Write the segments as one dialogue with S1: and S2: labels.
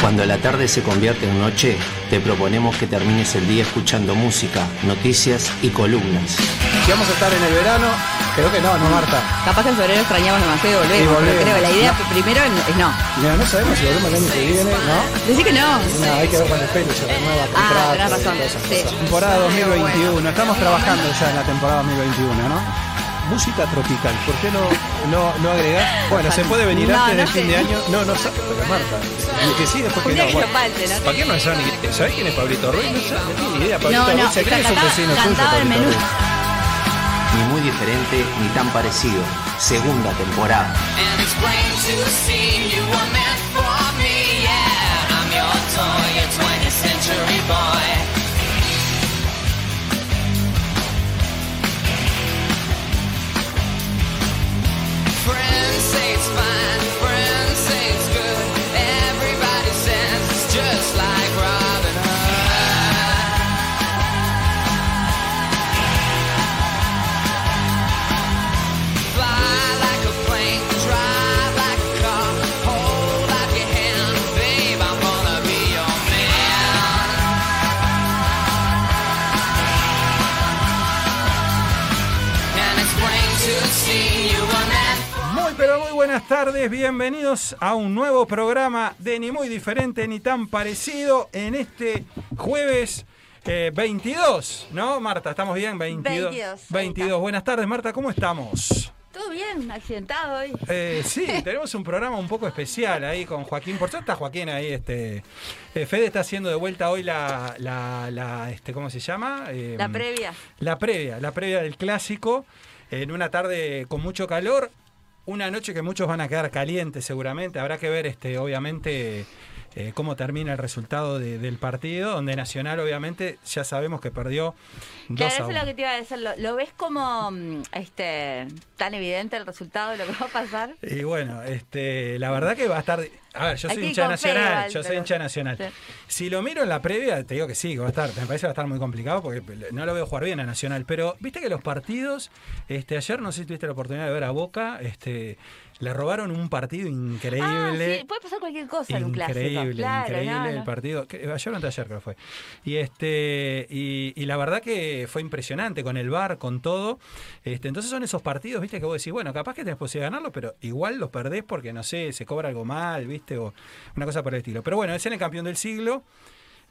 S1: Cuando la tarde se convierte en noche, te proponemos que termines el día escuchando música, noticias y columnas.
S2: Si vamos a estar en el verano, creo que no, no Marta.
S3: Capaz que en febrero extrañamos demasiado y volvemos.
S2: Y volvemos.
S3: Pero creo que la idea
S2: No.
S3: primero es no.
S2: Mira, no sabemos si volvemos el año que viene, ¿no?
S3: Decí que no.
S2: No, hay que ver cuando el pelo se renueva,
S3: Ah, tenés razón. Sí.
S2: cosas.
S4: Temporada
S3: Pero
S4: 2021,
S3: bueno.
S4: estamos trabajando ya en la temporada 2021, ¿no? Música tropical, ¿por qué no, no, no agregás? Bueno, se puede venir
S3: No,
S4: antes
S3: no
S4: del fin de año. No, no sabe, pero Marta. Que sí, después que no. Bueno. ¿Para qué no sabe ni- ¿Sabés quién es Pablito Ruiz? No tiene ni idea. Pablito
S3: No, no,
S4: Ruiz es un vecino tuyo. Pablito. Ruiz.
S1: Ni muy diferente ni tan parecido. Segunda temporada.
S5: And say it's fine,
S4: buenas tardes, bienvenidos a un nuevo programa de ni muy diferente ni tan parecido en este jueves eh, 22, ¿no Marta? ¿Estamos bien? 22.
S3: 22, ahí
S4: 22.
S3: está.
S4: Buenas tardes Marta, ¿cómo estamos?
S3: Todo bien, accidentado hoy.
S4: Eh, sí, tenemos un programa un poco especial ahí con Joaquín. Por suerte está Joaquín ahí. Este, eh, Fede está haciendo de vuelta hoy la, la, la, este, ¿cómo se llama? Eh,
S3: La previa.
S4: La previa, la previa del clásico. En una tarde con mucho calor. Una noche que muchos van a quedar calientes seguramente. Habrá que ver, este, obviamente, eh, cómo termina el resultado de- del partido. Donde Nacional, obviamente, ya sabemos que perdió 2
S3: Claro,
S4: a
S3: eso es
S4: 1.
S3: lo que te iba a decir. ¿Lo, lo ves como mm, este tan evidente el resultado de lo que va a pasar?
S4: Y bueno, este, la verdad que va a estar. A ver, yo soy hincha nacional,
S3: igual,
S4: yo soy
S3: pero-
S4: hincha nacional.
S3: Sí.
S4: Si lo miro en la previa, te digo que sí, que va a estar. Me parece que va a estar muy complicado porque no lo veo jugar bien a Nacional. Pero viste que los partidos, este, ayer no sé si tuviste la oportunidad de ver a Boca, este, le robaron un partido increíble.
S3: Ah, sí, puede pasar cualquier cosa en un clásico.
S4: Increíble,
S3: Claro,
S4: increíble
S3: no,
S4: el partido. Ayer o anteayer creo que fue. Y este y, y la verdad que fue impresionante con el VAR, con todo. Este, entonces son esos partidos, viste, que vos decís, bueno, capaz que tenés posibilidad de ganarlo, pero igual los perdés porque, no sé, se cobra algo mal, viste, o una cosa por el estilo. Pero bueno, es en el campeón del siglo,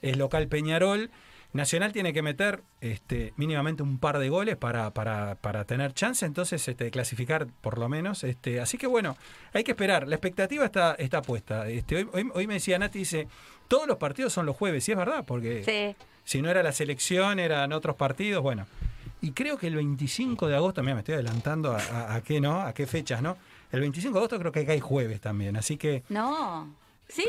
S4: es local Peñarol. Nacional tiene que meter este, mínimamente un par de goles para, para, para tener chance, entonces este, clasificar por lo menos. Este, así que bueno, hay que esperar. La expectativa está, está puesta. Este, hoy, hoy, hoy me decía Nati, dice, todos los partidos son los jueves, y es verdad, porque
S3: Sí.
S4: si no era la selección, eran otros partidos, bueno. Y creo que el 25 de agosto, mira, me estoy adelantando a, a- a qué, ¿no? A qué fechas, ¿no? El 25 de agosto creo que cae jueves también, así que
S3: No. Sí.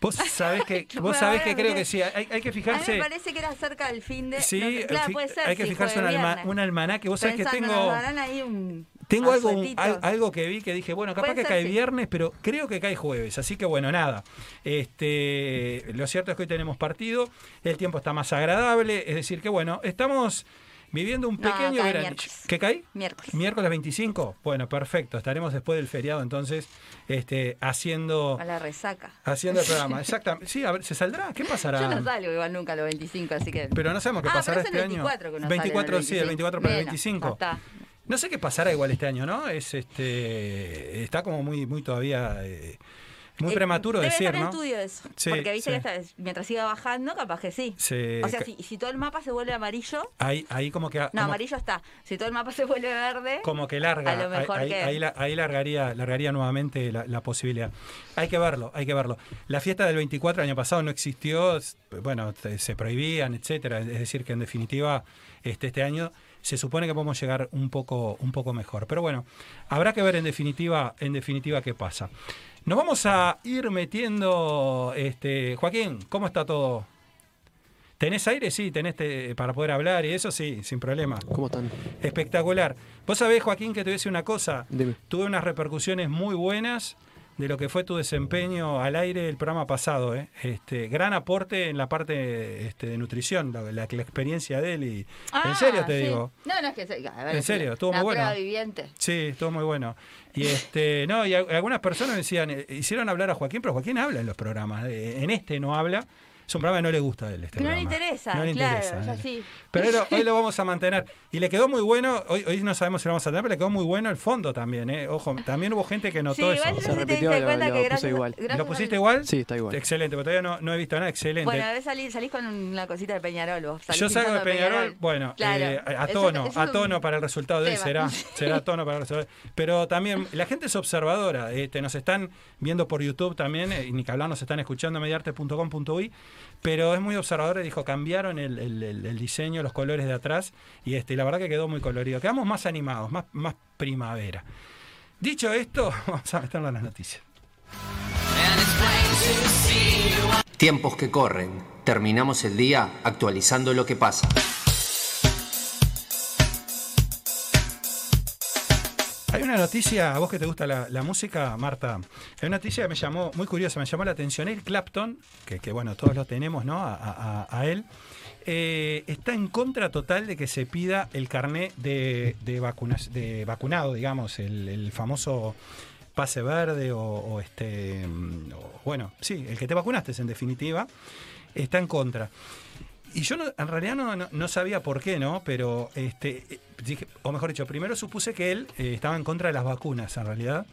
S4: vos sabés que, vos sabés que creo que sí, hay, hay que
S3: A mí
S4: fijarse.
S3: me parece que era cerca del fin de.
S4: Sí,
S3: no, claro, puede ser.
S4: hay que
S3: sí,
S4: fijarse un, alma- un almanaque. Vos sabés que tengo,
S3: ahí un.
S4: tengo algo, un-
S3: asuetito.
S4: al- algo que vi que dije, bueno, capaz que cae
S3: sí.
S4: viernes, pero creo que cae jueves. Así que bueno, nada. Este, lo cierto es que hoy tenemos partido, el tiempo está más agradable, es decir, que bueno, estamos viviendo un
S3: No,
S4: pequeño verano.
S3: miércoles.
S4: ¿Qué cae?
S3: Miércoles.
S4: Miércoles 25. Bueno, perfecto. Estaremos después del feriado entonces este, haciendo,
S3: A la resaca.
S4: haciendo el programa. Exactamente. Sí, a ver, ¿se saldrá? ¿Qué pasará?
S3: Yo no salgo igual nunca a los 25, así que.
S4: Pero no sabemos qué
S3: ah,
S4: pasará
S3: pero es
S4: este
S3: el
S4: año.
S3: 24 que uno
S4: 24,
S3: sale,
S4: sí, el 24 para el
S3: Bueno,
S4: 25.
S3: ya está.
S4: No sé qué pasará igual este año, ¿no? Es este está como muy muy todavía eh, muy
S3: Eh,
S4: prematuro
S3: debe
S4: decir,
S3: estar en
S4: ¿no?
S3: estudio eso.
S4: Sí,
S3: porque viste
S4: sí.
S3: que vez, mientras siga bajando, capaz que sí. O sea, si, si todo el mapa se vuelve amarillo.
S4: Ahí ahí como que
S3: No,
S4: como,
S3: amarillo está. Si todo el mapa se vuelve verde.
S4: como que larga,
S3: A lo mejor
S4: ahí,
S3: que-
S4: ahí la- ahí largaría largaría nuevamente la, la posibilidad. Hay que verlo, hay que verlo. La fiesta del 24 el año pasado no existió, bueno, se prohibían, etcétera, es decir que en definitiva este este año se supone que podemos llegar un poco un poco mejor, pero bueno, habrá que ver en definitiva en definitiva qué pasa. Nos vamos a ir metiendo, este, Joaquín, ¿cómo está todo? ¿Tenés aire? Sí, tenés te- para poder hablar y eso sí, sin problema.
S6: ¿Cómo están?
S4: Espectacular. Vos sabés, Joaquín, que te voy a decir una cosa.
S6: Dime.
S4: Tuve unas repercusiones muy buenas, de lo que fue tu desempeño al aire el programa pasado. ¿eh? Este, gran aporte en la parte este, de nutrición, la, la- la experiencia de él. Y, en serio te
S3: Ah, sí.
S4: digo.
S3: No, no es que. a ver,
S4: En serio, estuvo muy bueno.
S3: viviente.
S4: Sí, estuvo muy bueno. Y este, no, y a- algunas personas decían, eh, hicieron hablar a Joaquín, pero Joaquín habla en los programas. eh, En este no habla. Es un programa que no le gusta a él. Este
S3: no le interesa,
S4: No le
S3: claro,
S4: interesa,
S3: ya
S4: eh.
S3: sí.
S4: Pero hoy lo, hoy lo vamos a mantener. Y le quedó muy bueno, hoy, hoy no sabemos si lo vamos a tener, pero le quedó muy bueno el fondo también. ¿eh? Ojo, también hubo gente que
S3: Sí,
S4: notó
S3: igual
S4: eso.
S6: Se
S3: te
S6: repitió, lo- lo
S3: que
S6: puse
S3: gracias,
S6: igual.
S3: gracias
S4: ¿Lo pusiste igual?
S6: Sí, está igual.
S4: Excelente, porque todavía no, no he visto nada. Excelente.
S3: Bueno, a ver, salís, salís con una cosita de Peñarol. Vos,
S4: Yo salgo de Peñarol, bueno,
S3: Claro.
S4: eh, a tono,
S3: eso
S4: a tono para el resultado de hoy
S3: tema.
S4: será, será a tono para el resultado. Pero también la gente es observadora, este, nos están viendo por YouTube también, eh, y ni que hablar, nos están escuchando mediarte.com.uy, pero es muy observadora y dijo, cambiaron el, diseño, los colores de atrás, y este, la verdad que quedó muy colorido. Quedamos más animados, más, primavera. Dicho esto, vamos a meterlo en las noticias.
S1: Tiempos que corren. Terminamos el día actualizando lo que pasa.
S4: Hay una noticia, a vos que te gusta la, música, Marta, hay una noticia que me llamó, muy curiosa, me llamó la atención. Eric Clapton, que, bueno, todos lo tenemos, ¿no? A, él, eh, está en contra total de que se pida el carné de, de, de vacunado, digamos, el, famoso pase verde o, o este, mm, o, bueno, sí, el que te vacunaste en definitiva, está en contra. Y yo no- en realidad no, no- no sabía por qué, ¿no? Pero, este, eh, dije, o mejor dicho, primero supuse que él eh, estaba en contra de las vacunas, en realidad.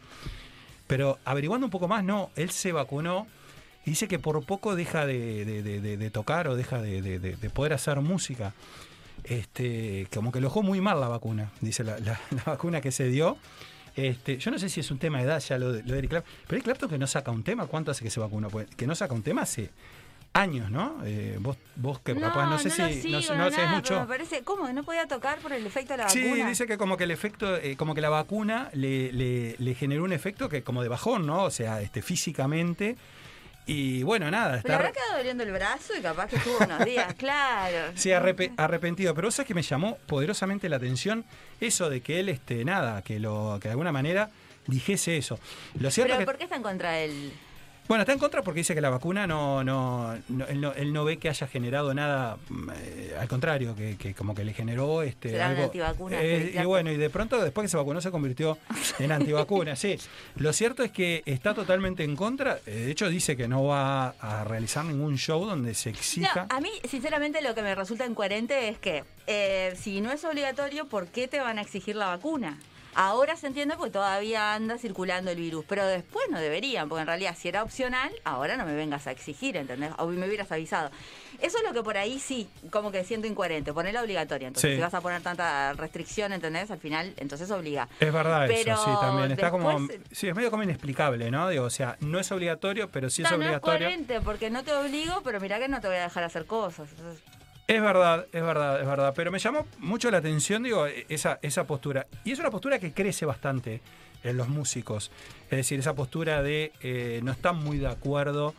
S4: Pero averiguando un poco más, no, él se vacunó y dice que por poco deja de, tocar o deja de, de- de- de poder hacer música. Este, como que lo dejó muy mal la vacuna, dice la, la- vacuna que se dio. Este, yo no sé si es un tema de edad ya lo de, lo Eric Clapton, pero Eric Clapton que no saca un tema, ¿cuánto hace que se vacunó? Pues, que no saca un tema hace años, ¿no? Eh, vos, vos que capaz, no sé si no,
S3: sigo,
S4: sé- no
S3: nada,
S4: mucho.
S3: pero Me parece, ¿cómo? ¿No podía tocar por el efecto de la
S4: Sí,
S3: vacuna?
S4: dice que como que el efecto, eh, como que la vacuna le, le- le generó un efecto que como de bajón, ¿no? O sea, este físicamente. Y bueno, nada,
S3: Pero
S4: está
S3: habrá
S4: re-
S3: quedado doliendo el brazo y capaz que estuvo unos días, claro.
S4: sí, arrepe- arrepentido. Pero sabes que me llamó poderosamente la atención eso de que él, este, nada, que lo, que de alguna manera dijese eso. Lo cierto
S3: Pero
S4: que,
S3: ¿por qué está en contra de él?
S4: Bueno, está en contra porque dice que la vacuna no, no, no- él, no él no ve que haya generado nada, mm, eh, al contrario, que, que como que le generó este
S3: Será
S4: algo.
S3: antivacuna,
S4: Eh, y bueno, y de pronto después que se vacunó se convirtió en antivacuna, sí. Lo cierto es que está totalmente en contra. eh, De hecho, dice que no va a realizar ningún show donde se exija.
S3: No, a mí, sinceramente, lo que me resulta incoherente es que eh, si no es obligatorio, ¿por qué te van a exigir la vacuna? Ahora se entiende porque todavía anda circulando el virus, pero después no deberían, porque en realidad si era opcional, ahora no me vengas a exigir, ¿entendés? O me hubieras avisado. Eso es lo que por ahí sí, como que siento incoherente, ponerla obligatoria. Entonces,
S4: Sí.
S3: si vas a poner tanta restricción, ¿entendés? Al final, entonces obliga.
S4: Es verdad
S3: Pero
S4: eso, sí, también. Está como. Sí, es medio como inexplicable, ¿no? Digo, o sea, no es obligatorio, pero sí es
S3: No, no es
S4: obligatorio.
S3: coherente porque no te obligo, pero mirá que no te voy a dejar hacer cosas. Entonces,
S4: Es verdad, es verdad, es verdad. Pero me llamó mucho la atención, digo, esa, esa postura. Y es una postura que crece bastante en los músicos. Es decir, esa postura de eh, no están muy de acuerdo.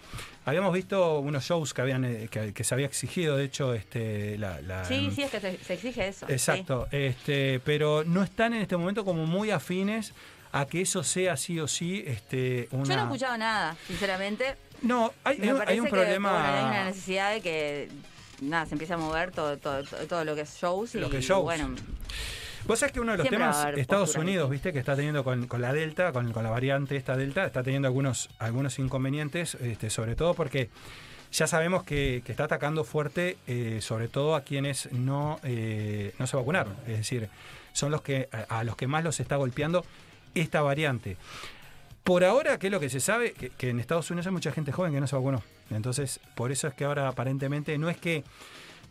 S4: Habíamos visto unos shows que habían eh, que, que se había exigido, de hecho, este la, la-
S3: sí, sí, es que se, se exige eso. sí.
S4: Exacto, este, pero no están en este momento como muy afines a que eso sea sí o sí este, una...
S3: Yo no he escuchado nada, sinceramente.
S4: No, hay, hay un-
S3: que
S4: problema...
S3: bueno, hay una necesidad de que nada se empiece a mover todo, todo, todo, lo que es shows y
S4: Lo que es shows.
S3: bueno,
S4: Vos sabés que uno de los
S3: Siempre
S4: temas, Estados
S3: postura,
S4: Unidos,
S3: ¿viste?
S4: viste, que está teniendo con, con la Delta, con, con la variante esta Delta, está teniendo algunos, algunos inconvenientes, este, sobre todo porque ya sabemos que, que está atacando fuerte, eh, sobre todo a quienes no, eh, no se vacunaron. Es decir, son los que a, a los que más los está golpeando esta variante. Por ahora, ¿qué es lo que se sabe? Que, que en Estados Unidos hay mucha gente joven que no se vacunó. Entonces, por eso es que ahora aparentemente no es que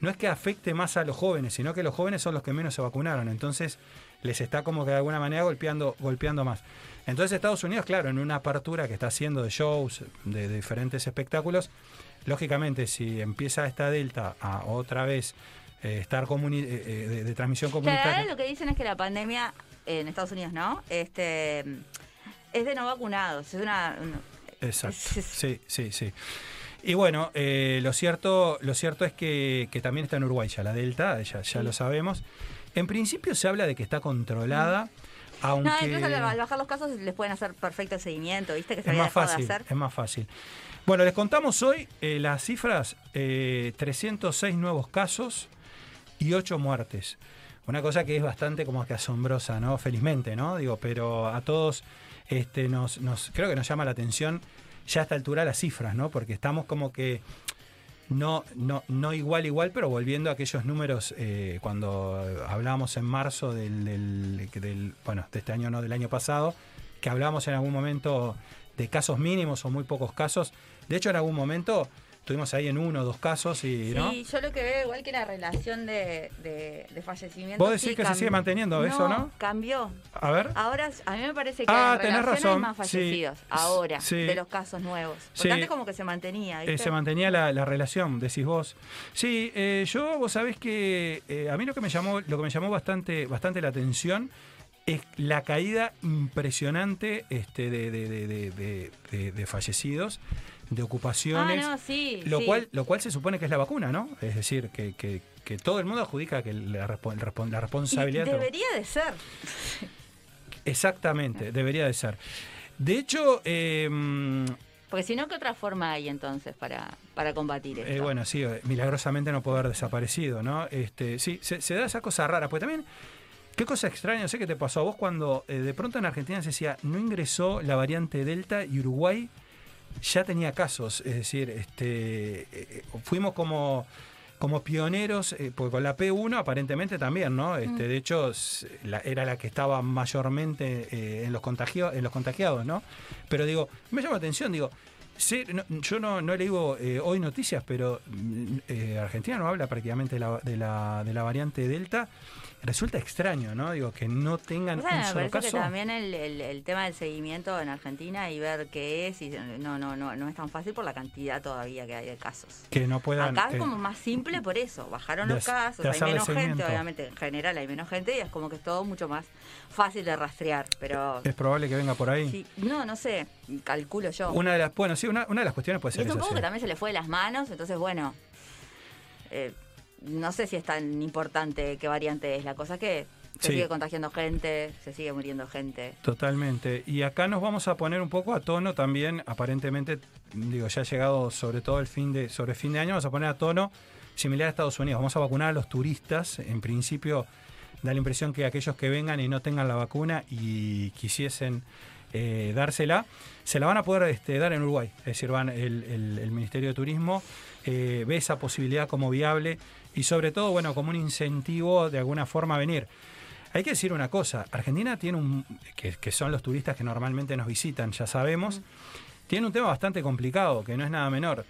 S4: no es que afecte más a los jóvenes, sino que los jóvenes son los que menos se vacunaron. Entonces, les está como que de alguna manera golpeando, golpeando más. Entonces, Estados Unidos, claro, en una apertura que está haciendo de shows, de, de diferentes espectáculos, lógicamente, si empieza esta delta a otra vez eh, estar comuni- eh, eh, de, de transmisión
S3: Claro,
S4: comunitaria.
S3: ahora lo que dicen es que la pandemia en Estados Unidos, ¿no? Este es de no vacunados, es una,
S4: Exacto.
S3: Es-
S4: Sí, sí, sí. Y bueno, eh, lo cierto, lo cierto es que, que también está en Uruguay ya la Delta, ya, ya lo sabemos. En principio se habla de que está controlada Aunque
S3: No, incluso al bajar los casos les pueden hacer perfecto seguimiento, ¿viste? Que se
S4: es
S3: había
S4: más fácil,
S3: de hacer.
S4: es más fácil. Bueno, les contamos hoy eh, las cifras, eh, 306 nuevos casos y 8 muertes. Una cosa que es bastante como que asombrosa, ¿no? Felizmente, ¿no? Digo, pero a todos este, nos, nos creo que nos llama la atención ya a esta altura las cifras, ¿no? Porque estamos como que no, no, no igual, igual, pero volviendo a aquellos números eh, cuando hablábamos en marzo del, del- del- bueno, de este año, no, del año pasado, que hablábamos en algún momento de casos mínimos o muy pocos casos. De hecho, en algún momento estuvimos ahí en uno o dos casos y, ¿no?
S3: Sí, yo lo que veo igual que la relación de, de, de fallecimientos.
S4: ¿Vos decís
S3: sí
S4: que se sigue manteniendo eso, no?
S3: cambió.
S4: A ver.
S3: Ahora, a mí me parece que
S4: Ah,
S3: en
S4: tenés razón,
S3: hay más
S4: sí.
S3: fallecidos ahora de los casos nuevos. Porque antes como que se mantenía,
S4: Eh, se mantenía la, la relación, decís vos. Sí, eh, yo, vos sabés que eh, a mí lo que me llamó, lo que me llamó bastante, bastante la atención es la caída impresionante este, de, de- de- de- de- de-
S3: ah,
S4: ocupaciones.
S3: no, sí.
S4: Lo
S3: sí.
S4: cual, lo cual se supone que es la vacuna, ¿no? Es decir, que, que- que todo el mundo adjudica que la,
S3: Y
S4: responsabilidad.
S3: debería de ser.
S4: Exactamente, debería de ser. De hecho, eh,
S3: Porque si no, ¿qué otra forma hay entonces para, para combatir esto?
S4: Eh, bueno, sí, eh, milagrosamente no puede haber desaparecido, ¿no? Este, sí, se, se da esa cosa rara, pues también, qué cosa extraña, no sé qué te pasó a vos cuando eh, de pronto en Argentina se decía, no ingresó la variante Delta y Uruguay ya tenía casos, es decir, este, eh, fuimos como como pioneros, eh, porque con la P1 aparentemente también, ¿no? Este, De hecho, la- era la que estaba mayormente eh, en, los contagio- en los contagiados, ¿no? Pero digo, me llama la atención, digo, no- yo no, no leído eh, hoy noticias, pero mm, eh, Argentina no habla prácticamente de la, de, la, de la variante Delta. Resulta extraño, ¿no? Digo, que no tengan
S3: O sea,
S4: un
S3: me
S4: solo
S3: parece
S4: caso.
S3: que también el, el- el tema del seguimiento en Argentina y ver qué es, y no, no, no, no es tan fácil por la cantidad todavía que hay de casos.
S4: Que no puedan...
S3: Acá
S4: eh,
S3: es como más simple por eso, bajaron
S4: de
S3: los casos, hay menos gente, obviamente en general hay menos gente y es como que es todo mucho más fácil de rastrear, pero
S4: es probable que venga por ahí.
S3: sí, no, no sé, calculo yo.
S4: Una de las, bueno, sí, una, una de las cuestiones puede
S3: y
S4: ser
S3: poco
S4: sí.
S3: que también se le fue de las manos, entonces bueno, eh, no sé si es tan importante qué variante es, la cosa es que se
S4: Sí.
S3: sigue contagiando gente, se sigue muriendo gente.
S4: Totalmente. Y acá nos vamos a poner un poco a tono también, aparentemente, digo, ya ha llegado sobre todo el fin de, sobre fin de año, vamos a poner a tono similar a Estados Unidos. Vamos a vacunar a los turistas. En principio, da la impresión que aquellos que vengan y no tengan la vacuna y quisiesen eh, dársela, se la van a poder este, dar en Uruguay. Es decir, van el, el- el Ministerio de Turismo eh, ve esa posibilidad como viable y sobre todo, bueno, como un incentivo de alguna forma a venir. Hay que decir una cosa, Argentina tiene un, que, que son los turistas que normalmente nos visitan, ya sabemos, tiene un tema bastante complicado, que no es nada menor,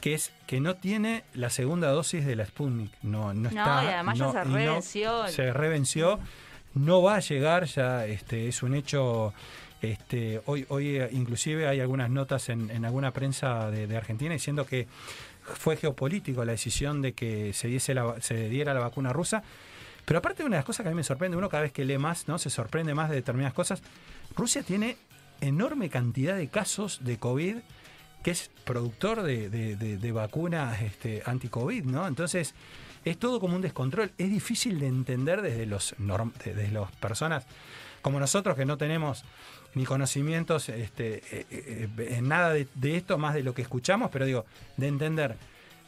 S4: que es que no tiene la segunda dosis de la Sputnik. No, no,
S3: No,
S4: está.
S3: y además ya se
S4: y no-
S3: revenció.
S4: se revenció, no va a llegar, ya este, es un hecho. Este, hoy, hoy eh, inclusive hay algunas notas en, en alguna prensa de, de Argentina diciendo que fue geopolítico la decisión de que se, diera la vacuna rusa. Pero aparte una de las cosas que a mí me sorprende, uno cada vez que lee más, ¿no? Se sorprende más de determinadas cosas. Rusia tiene enorme cantidad de casos de COVID que es productor de, vacunas este, anti-COVID, ¿no? Entonces, es todo como un descontrol. Es difícil de entender desde los desde las personas como nosotros que no tenemos ni conocimientos este, eh, eh, en nada de, esto más de lo que escuchamos, pero digo, de entender.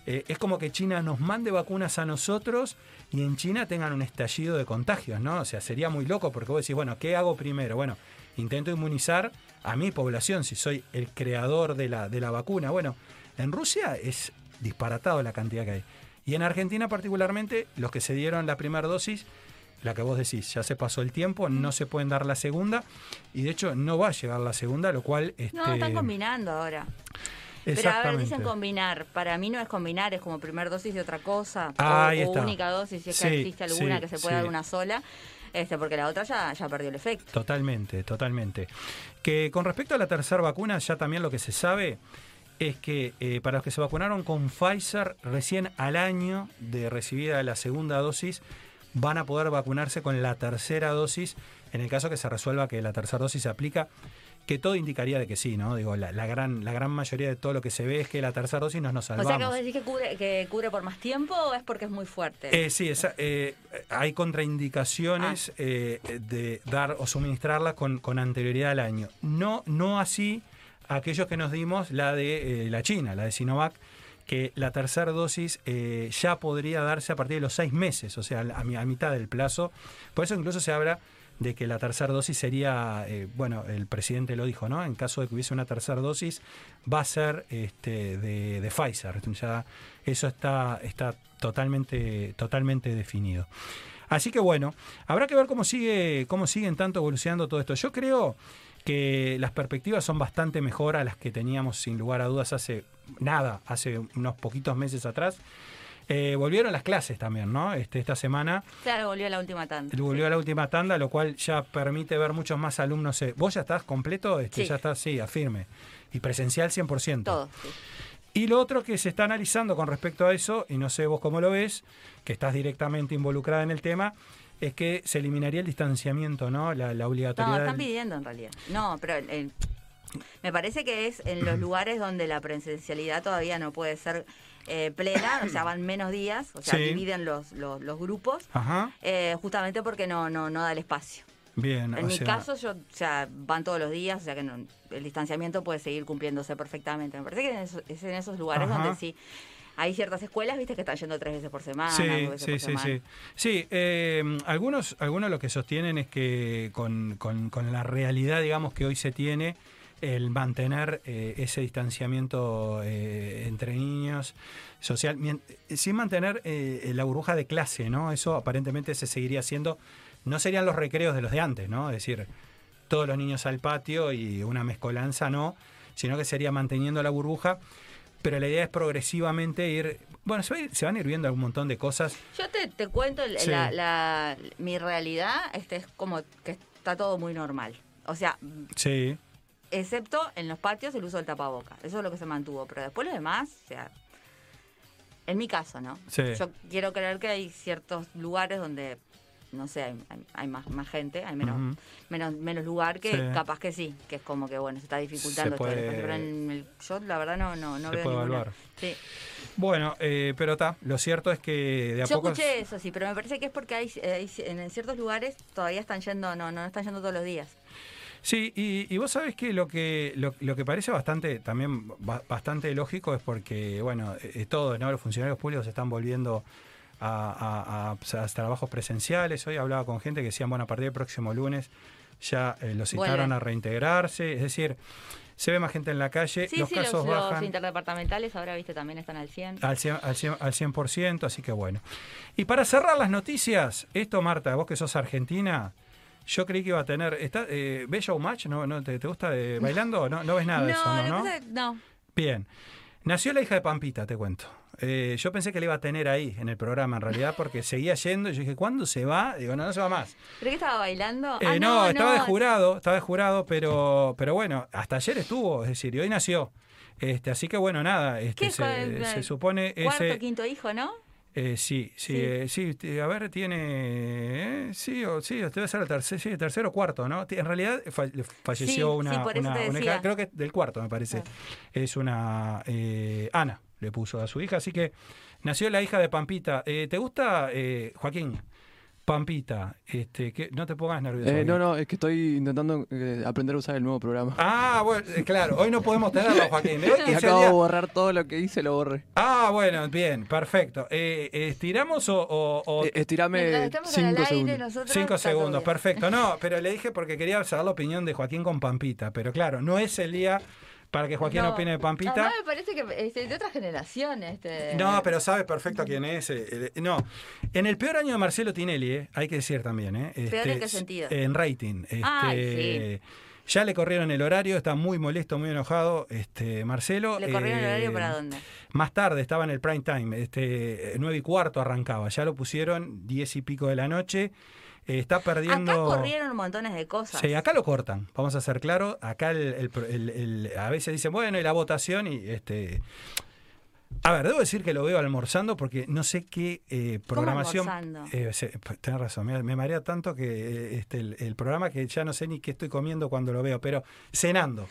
S4: Eh, es como que China nos mande vacunas a nosotros y en China tengan un estallido de contagios, ¿no? O sea, sería muy loco porque vos decís, bueno, ¿qué hago primero? Bueno, intento inmunizar a mi población si soy el creador de la, de la vacuna. Bueno, en Rusia es disparatado la cantidad que hay. Y en Argentina particularmente, los que se dieron la primera dosis, la que vos decís, ya se pasó el tiempo, no se pueden dar la segunda, y de hecho no va a llegar la segunda, lo cual... Este,
S3: No, están combinando ahora. Pero a ver, dicen combinar. Para mí no es combinar, es como primer dosis de otra cosa.
S4: Ah,
S3: o,
S4: ahí
S3: o
S4: está.
S3: única dosis, si es
S4: Sí,
S3: que existe alguna
S4: sí,
S3: que se pueda
S4: sí.
S3: dar una sola. Este, porque la otra ya, ya perdió el efecto.
S4: Totalmente, totalmente. Que con respecto a la tercera vacuna, ya también lo que se sabe es que eh, para los que se vacunaron con Pfizer, recién al año de recibida la segunda dosis, van a poder vacunarse con la tercera dosis, en el caso que se resuelva que la tercera dosis se aplica que todo indicaría de que sí, ¿no? Digo, la, la gran, la gran mayoría de todo lo que se ve es que la tercera dosis nos nos
S3: O
S4: salvamos.
S3: sea que vos decís que cubre, que cubre por más tiempo o es porque es muy fuerte.
S4: Eh, sí, esa- eh, hay contraindicaciones
S3: Ah.
S4: eh, de dar o suministrarla con, con anterioridad al año. No, no así aquellos que nos dimos la de eh, la China, la de Sinovac, que la tercera dosis eh, ya podría darse a partir de los seis meses, o sea, a, mi- a mitad del plazo. Por eso incluso se habla de que la tercera dosis sería, eh, bueno, el presidente lo dijo, ¿no? En caso de que hubiese una tercera dosis, va a ser este, de, de Pfizer. Ya eso está, está totalmente, totalmente definido. Así que bueno, habrá que ver cómo sigue, cómo siguen tanto evolucionando todo esto. Yo creo que las perspectivas son bastante mejor a las que teníamos sin lugar a dudas hace nada, hace unos poquitos meses atrás. Eh, volvieron las clases también, ¿no? Este, esta semana
S3: Claro, volvió a la última tanda.
S4: volvió a la última tanda, lo cual ya permite ver muchos más alumnos. eh, ¿Vos ya estás completo? Este,
S3: Sí.
S4: Ya estás, sí, afirme. Y presencial 100%.
S3: Todo. sí.
S4: Y lo otro que se está analizando con respecto a eso, y no sé vos cómo lo ves, que estás directamente involucrada en el tema, es que se eliminaría el distanciamiento, ¿no? La, la
S3: No,
S4: obligatoriedad.
S3: están
S4: del-
S3: pidiendo en realidad. No, pero eh, me parece que es en los lugares donde la presencialidad todavía no puede ser eh, plena, o sea, van menos días, o sea,
S4: Sí.
S3: dividen los, los, los grupos,
S4: Ajá,
S3: eh, justamente porque no, no, no da el espacio.
S4: bien.
S3: En mi
S4: sea,
S3: caso, yo, o sea, van todos los días, o sea que no- el distanciamiento puede seguir cumpliéndose perfectamente. Me parece que en es en esos lugares
S4: Ajá.
S3: donde sí. Hay ciertas escuelas, viste, que están yendo tres veces por semana,
S4: Sí,
S3: veces
S4: sí,
S3: por
S4: sí,
S3: semana.
S4: sí. Sí, eh, algunos, algunos lo que sostienen es que con, con- con la realidad, digamos, que hoy se tiene, el mantener eh, ese distanciamiento eh, entre niños social, mien- sin mantener eh, la burbuja de clase, ¿no? Eso aparentemente se seguiría haciendo. No serían los recreos de los de antes, ¿no? Es decir, todos los niños al patio y una mezcolanza no, sino que sería manteniendo la burbuja. Pero la idea es progresivamente ir. Bueno, se, va a ir- se van a ir viendo un montón de cosas.
S3: Yo te, te cuento el-
S4: Sí.
S3: la, la- mi realidad, este es como que está todo muy normal. O sea,
S4: Sí.
S3: Excepto en los patios el uso del tapaboca. Eso es lo que se mantuvo. Pero después lo demás, o sea, en mi caso, ¿no?
S4: Sí.
S3: Yo quiero creer que hay ciertos lugares donde, no sé, hay, hay- hay más, más gente, hay menos, menos, menos lugar que
S4: Sí.
S3: capaz que sí, que es como que, bueno, se está dificultando.
S4: Se
S3: esto
S4: puede-
S3: espacio, pero en el- yo la verdad no, no, no
S4: Se
S3: veo
S4: puede
S3: ninguna.
S4: evaluar.
S3: Sí.
S4: Bueno, eh, pero está. Lo cierto es que de a
S3: Yo
S4: poco.
S3: escuché eso, sí, pero me parece que es porque hay, hay- en ciertos lugares todavía están yendo, no, no están yendo todos los días.
S4: Sí, y, y vos sabés que lo que lo, lo que parece bastante también ba- bastante lógico es porque, bueno, eh, todos ¿no? los funcionarios públicos están volviendo a, a- a- a trabajos presenciales. Hoy hablaba con gente que decían, bueno, a partir del próximo lunes ya eh, los citaron a reintegrarse. Es decir, se ve más gente en la calle,
S3: Sí,
S4: los
S3: sí,
S4: casos
S3: los, los
S4: bajan.
S3: interdepartamentales ahora, viste, también están al 100.
S4: Al 100%, al, 100, al 100%, así que bueno. Y para cerrar las noticias, esto Marta, vos que sos argentina, yo creí que iba a tener... Está, eh, ¿Ves Showmatch? ¿No, no, te, te gusta de, bailando? No, no ves nada de eso,
S3: no,
S4: ¿no?
S3: que
S4: ¿no? Bien. Nació la hija de Pampita, te cuento. Eh, yo pensé que la iba a tener ahí en el programa, en realidad, porque seguía yendo. Y yo dije, ¿cuándo se va? Digo, no, no se va más.
S3: ¿Pero qué estaba bailando?
S4: Eh,
S3: Ah,
S4: no, estaba de jurado, estaba de jurado, pero, pero bueno, hasta ayer estuvo, es decir, y hoy nació. Este, así que bueno, nada, este,
S3: ¿Qué
S4: se supone
S3: Cuarto,
S4: ese,
S3: quinto hijo, ¿no?
S4: Eh, sí, sí,
S3: Sí.
S4: eh, sí, a ver, tiene, eh, sí, o, sí, debe ser el tercer, sí, tercero o cuarto, ¿no? En realidad fa- le falleció
S3: Sí,
S4: una, una- creo que del cuarto me parece, es una eh, Ana, le puso a su hija, así que nació la hija de Pampita. Eh, ¿Te gusta, eh, Joaquín? Pampita, este, que no te pongas nervioso.
S6: Eh, no, no, es que estoy intentando eh, aprender a usar el nuevo programa.
S4: Ah, bueno, eh, claro, hoy no podemos tenerlo, Joaquín. Hoy
S6: Y acabo
S4: día-
S6: de borrar todo lo que hice, lo borré.
S4: Ah, bueno, bien, perfecto. Eh, ¿Estiramos o, o- o-
S6: Eh, estirame
S3: Mientras estemos en el
S6: 5
S3: aire,
S6: segundos.
S3: nosotros.
S4: Cinco segundos,
S3: bien.
S4: perfecto. No, pero le dije porque quería saber la opinión de Joaquín con Pampita. Pero claro, no es el día para que Joaquín
S3: No.
S4: opine de Pampita.
S3: Además, me parece que es de otra generación. Este...
S4: No, pero sabe perfecto quién es. eh, eh, no, en el peor año de Marcelo Tinelli, eh, hay que decir también. Eh,
S3: ¿Peor en qué sentido?
S4: En rating. Este,
S3: Ay,
S4: Ya le corrieron el horario, está muy molesto, muy enojado. Este, Marcelo.
S3: ¿Le corrieron el horario para dónde?
S4: Más tarde estaba en el prime time, este, 9 y cuarto arrancaba. Ya lo pusieron 10 y pico de la noche. Eh, está perdiendo.
S3: Acá corrieron montones de cosas.
S4: Sí, acá lo cortan, vamos a ser claros. Acá el, el- el- el- a veces dicen, bueno, y la votación, y este. A ver, debo decir que lo veo almorzando porque no sé qué eh, programación.
S3: almorzando?
S4: Eh, se- p- tenés razón, me, me marea tanto que eh, este, el, el programa que ya no sé ni qué estoy comiendo cuando lo veo, pero cenando.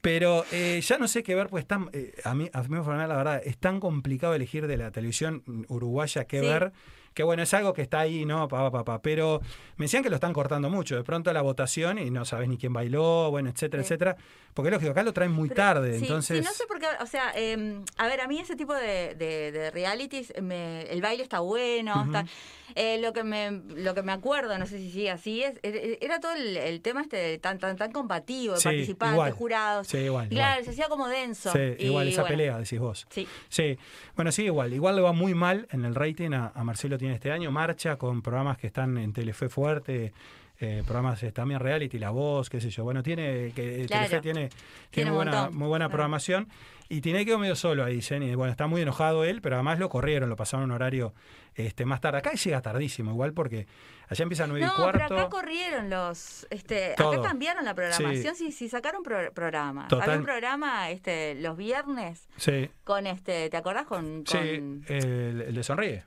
S4: Pero eh, ya no sé qué ver, pues están, eh, a mí, a mí personal, la verdad, es tan complicado elegir de la televisión uruguaya qué
S3: Sí.
S4: ver. Que bueno, es algo que está ahí, ¿no? Papá, papá. Pero me decían que lo están cortando mucho. De pronto la votación y no sabes ni quién bailó, bueno, etcétera,
S3: Sí.
S4: etcétera. Porque lógico, acá lo traen muy
S3: Pero-
S4: tarde.
S3: sí,
S4: entonces.
S3: sí, no sé por qué, o sea, eh, a ver, a mí ese tipo de, de- de realities, me- el baile está bueno, está- eh, lo que me lo que me acuerdo, no sé si sigue así, es era- era todo el, el tema este tan tan tan combativo, de
S4: Sí,
S3: participantes,
S4: igual.
S3: jurados.
S4: Sí, igual,
S3: Claro,
S4: igual.
S3: se hacía como denso.
S4: Sí,
S3: y
S4: igual esa
S3: bueno,
S4: pelea, decís vos.
S3: Sí.
S4: Sí, bueno, sí, igual. Igual le va muy mal en el rating a, a Marcelo tiene este año. Marcha con programas que están en Telefe Fuerte, eh, programas eh, también reality, La Voz, qué sé yo. Bueno, tiene que eh,
S3: Claro.
S4: Telefe tiene,
S3: Tiene
S4: tiene
S3: un
S4: buena, muy buena programación. Y tiene quedó medio solo ahí, dicen. Y bueno, está muy enojado él, pero además lo corrieron, lo pasaron un horario este, más tarde. Acá llega tardísimo, igual, porque allá empieza a 9
S3: No,
S4: y cuarto.
S3: pero acá corrieron los, este,
S4: Todo.
S3: acá cambiaron la programación, sí, sí, sacaron pro- programa.
S4: Total.
S3: Había un programa, este, los viernes
S4: Sí,
S3: con este, ¿te acordás con,
S4: sí,
S3: con-
S4: el, el de Sonríe.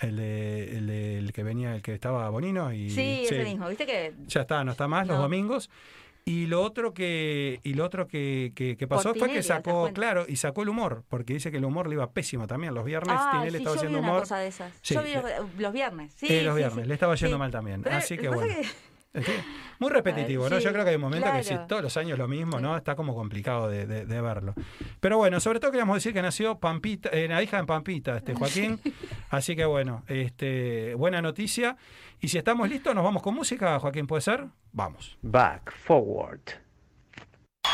S4: El, de, el, de- el que venía, el que estaba Bonino. y
S3: Sí, ese mismo, viste que
S4: Ya está, no está más los domingos. Y lo otro que y lo otro que, que- que pasó fue que
S3: Tinelli, ¿te das
S4: sacó, claro, y sacó el humor, porque dice que el humor le iba pésimo también. Los viernes
S3: Ah,
S4: Tinelli
S3: sí,
S4: estaba
S3: yo vi
S4: haciendo
S3: una
S4: humor.
S3: cosa de esas.
S4: Sí,
S3: Yo vi los, los viernes. Sí,
S4: eh, los
S3: sí,
S4: viernes,
S3: sí.
S4: le estaba yendo
S3: Sí.
S4: mal también.
S3: Pero
S4: Así que bueno.
S3: que-
S4: Sí, Muy repetitivo, ¿no?
S3: Sí,
S4: Yo creo que hay un momento que si todos los años lo mismo, ¿no? Está como complicado de, de- de verlo. Pero bueno, sobre todo queríamos decir que nació Pampita, eh, la hija de Pampita, este Joaquín. Así que bueno, este, buena noticia. Y si estamos listos, nos vamos con música, Joaquín, ¿puede ser? Vamos.
S7: Back, forward.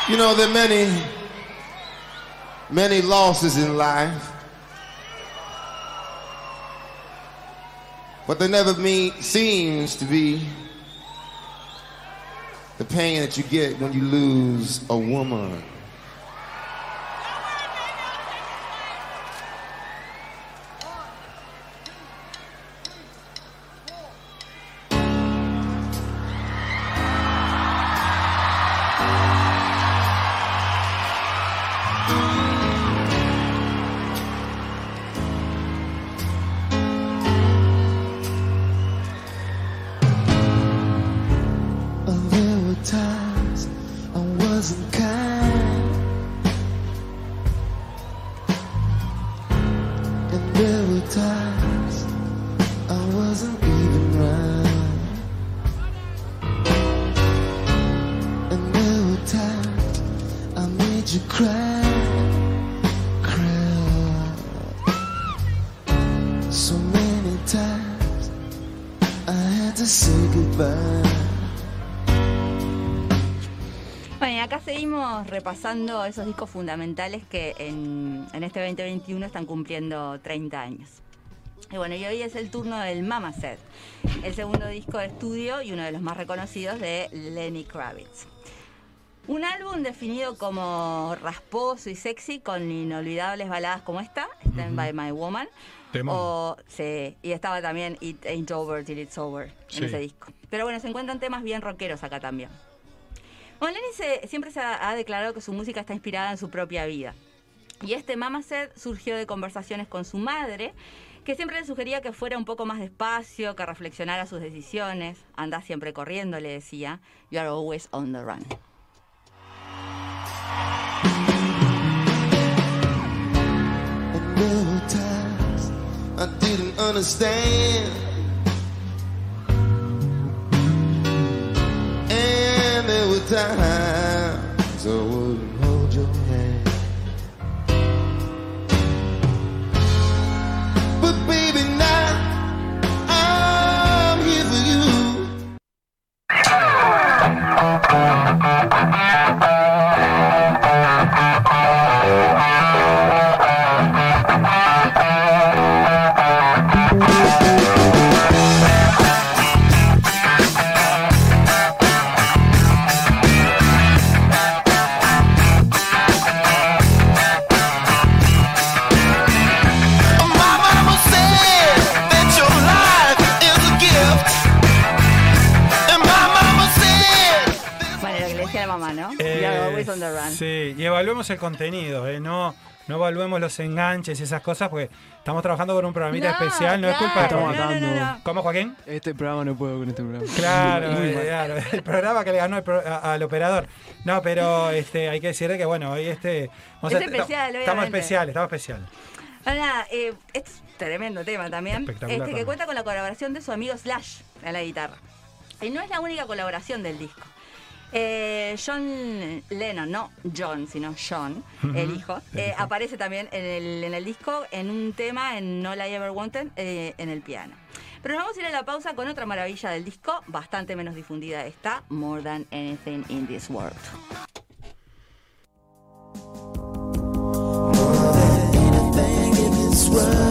S8: You know, there are many, many losses in life, but there never me seems to be the pain that you get when you lose a woman.
S3: Repasando esos discos fundamentales que en, en este 2021 están cumpliendo 30 años. Y bueno, y hoy es el turno del Mama Set, el segundo disco de estudio y uno de los más reconocidos de Lenny Kravitz. Un álbum definido como rasposo y sexy con inolvidables baladas como esta, Stand By My Woman.
S4: Temón.
S3: O, sí, y estaba también It Ain't Over Till It's Over
S4: Sí.
S3: en ese disco. Pero bueno, se encuentran temas bien rockeros acá también. Lenny se- siempre se ha, declarado que su música está inspirada en su propia vida. Y este Mama Set surgió de conversaciones con su madre, que siempre le sugería que fuera un poco más despacio, que reflexionara sus decisiones. Anda siempre corriendo, le decía. You are always on the run.
S8: I. times I wouldn't hold your hand. But baby, now I'm here for you.
S4: Sí, y evaluemos el contenido, ¿eh? no, no evaluemos los enganches y esas cosas, porque estamos trabajando con un programita
S3: No,
S4: especial, no es culpa de
S6: Estamos
S4: Joaquín.
S3: no, no, no,
S6: matando.
S3: no.
S4: ¿Cómo, Joaquín?
S6: Este programa no puedo con este programa.
S4: Claro, eh, claro, el programa que le ganó el pro- a- al operador. No, pero este, hay que decirle que bueno, hoy este. vamos
S3: Es especial,
S4: estamos estamos especial.
S3: Bueno, nada, eh, este es un tremendo tema también.
S4: Espectacular
S3: Este, que cuenta con la colaboración de su amigo Slash en la guitarra. Y no es la única colaboración del disco. Eh, John Lennon, no John, sino John, el hijo, eh, aparece también en el, en el disco en un tema en No I Ever Wanted eh, en el piano. Pero nos vamos a ir a la pausa con otra maravilla del disco, bastante menos difundida esta, More Than Anything in This World.
S8: anything in this world.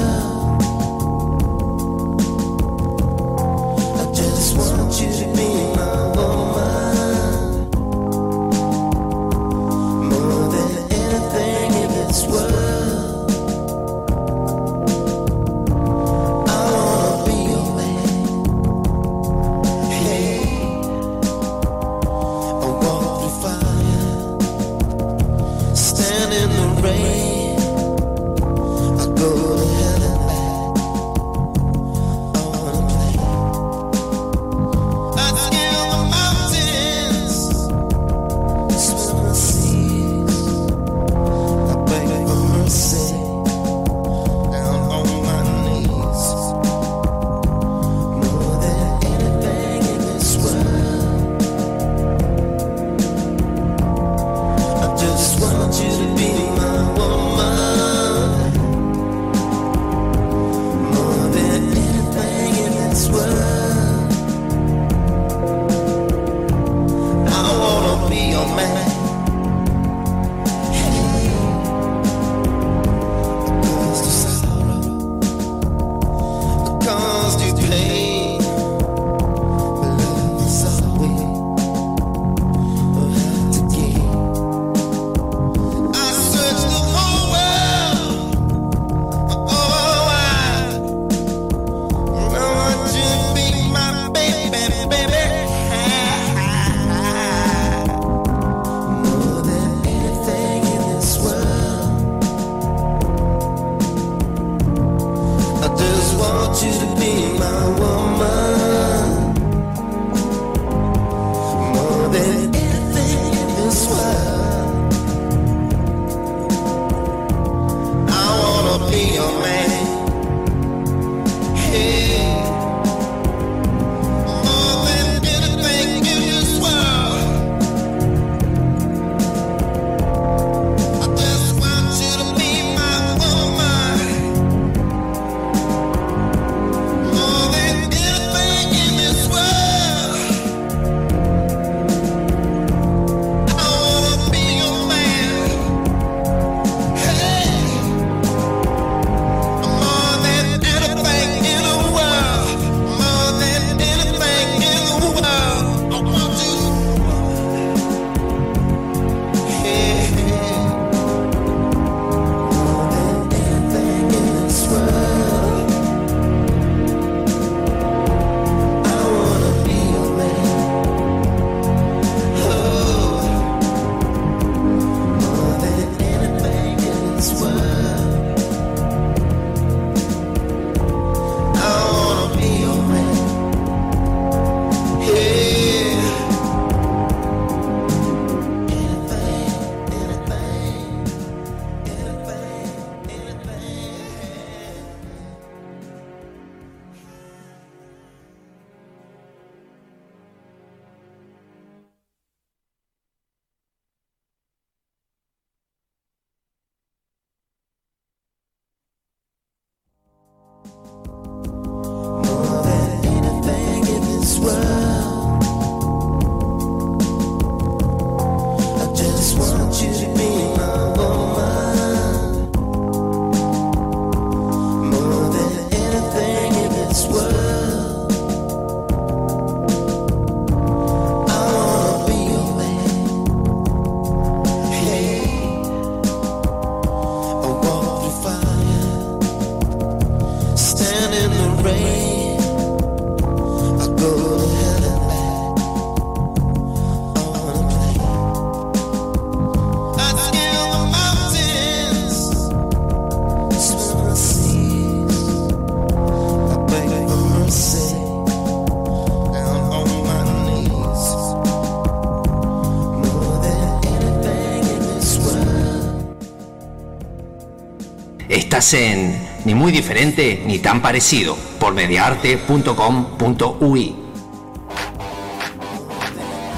S1: Muy diferente ni tan parecido por mediarte.com.ui.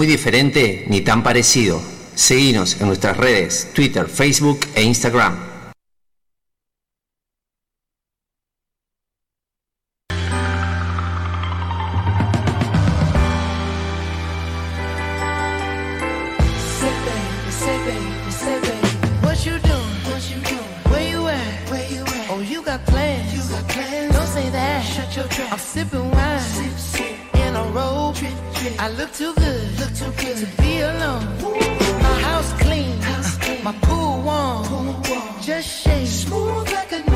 S1: Muy diferente ni tan parecido. Seguinos en nuestras redes, Twitter, Facebook e Instagram.
S9: I look too good. To be alone. My house clean. My. Pool warm. Just shake. Smooth like a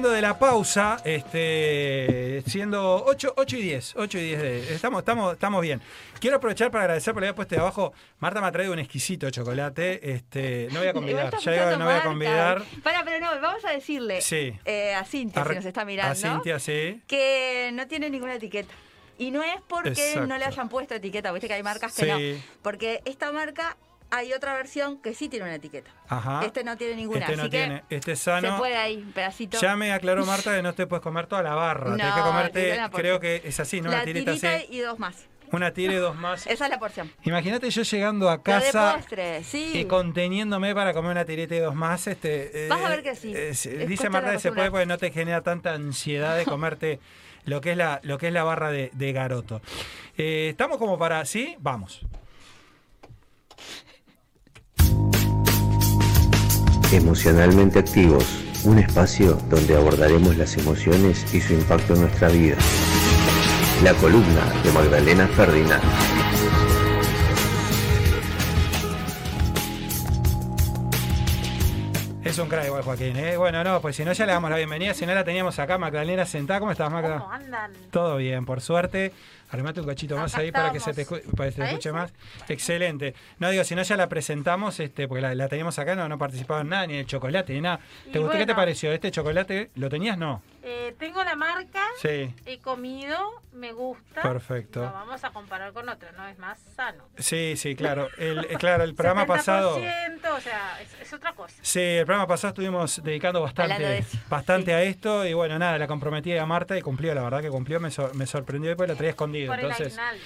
S4: volviendo de la pausa, este, siendo 8, 8 y 10, 8 y 10 de, estamos, estamos, estamos bien. Quiero aprovechar para agradecer por había puesto de abajo, Marta me ha traído un exquisito chocolate, este, no voy a convidar, ya digo que no voy a convidar.
S3: Para, pero no, vamos a decirle
S4: Sí.
S3: eh, a Cintia, si nos está mirando,
S4: A Cintia, sí.
S3: que no tiene ninguna etiqueta. Y no es porque
S4: Exacto.
S3: no le hayan puesto etiqueta, viste que hay marcas que
S4: Sí.
S3: no. Porque esta marca hay otra versión que sí tiene una etiqueta.
S4: Ajá.
S3: Este no tiene ninguna,
S4: Este no
S3: así que
S4: tiene. Este es
S3: Se
S4: sano.
S3: puede ahí, un pedacito.
S4: Ya me aclaró Marta que no te puedes comer toda la barra.
S3: No,
S4: Tienes que comerte, creo que es así, ¿no?
S3: la
S4: Una tirita
S3: tirita
S4: así.
S3: y dos más.
S4: Una tira y dos más.
S3: Esa es la porción.
S4: Imagínate yo llegando a
S3: de
S4: casa
S3: postre, sí.
S4: y conteniéndome para comer una tirita y dos más. Este,
S3: Vas a
S4: eh,
S3: ver que sí.
S4: eh, dice Marta que se puede porque no te genera tanta ansiedad de comerte lo que es la, lo que es la barra de, de garoto. Eh, Estamos como para. ¿Sí? Vamos.
S1: Emocionalmente activos, un espacio donde abordaremos las emociones y su impacto en nuestra vida. La columna de Magdalena Ferdinand.
S4: Es un crack igual, Joaquín. ¿eh? Bueno, no, pues si no, ya le damos la bienvenida. Si no, la teníamos acá, Magdalena sentada. ¿Cómo estás, Magda?
S10: ¿Cómo andan?
S4: Todo bien, por suerte. Armate un cachito más
S10: Acá
S4: ahí para que se te, escu- para que se te
S10: ¿Ahí
S4: escuche más. Excelente. No digo, si no ya la presentamos, este, porque la, la teníamos acá, no, no participaba en nada, ni en el chocolate, ni nada.
S10: Y
S4: ¿Te gustó? ¿Qué te pareció? ¿Este chocolate lo tenías? No.
S10: Eh, tengo la marca,
S4: Sí.
S10: he comido, me gusta.
S4: Perfecto.
S10: Vamos a comparar con otro, ¿no? Es más sano.
S4: Sí, sí, claro. El, eh, claro, el programa pasado.
S10: 70%, o sea, es, es otra cosa.
S4: Sí, el programa pasado estuvimos dedicando
S3: de
S4: bastante, bastante a esto y bueno, nada, la comprometí a Marta y cumplió, la verdad que cumplió, me, sor- me sorprendió y pues la traía escondido.
S10: Por el
S4: Entonces,
S10: aguinaldo.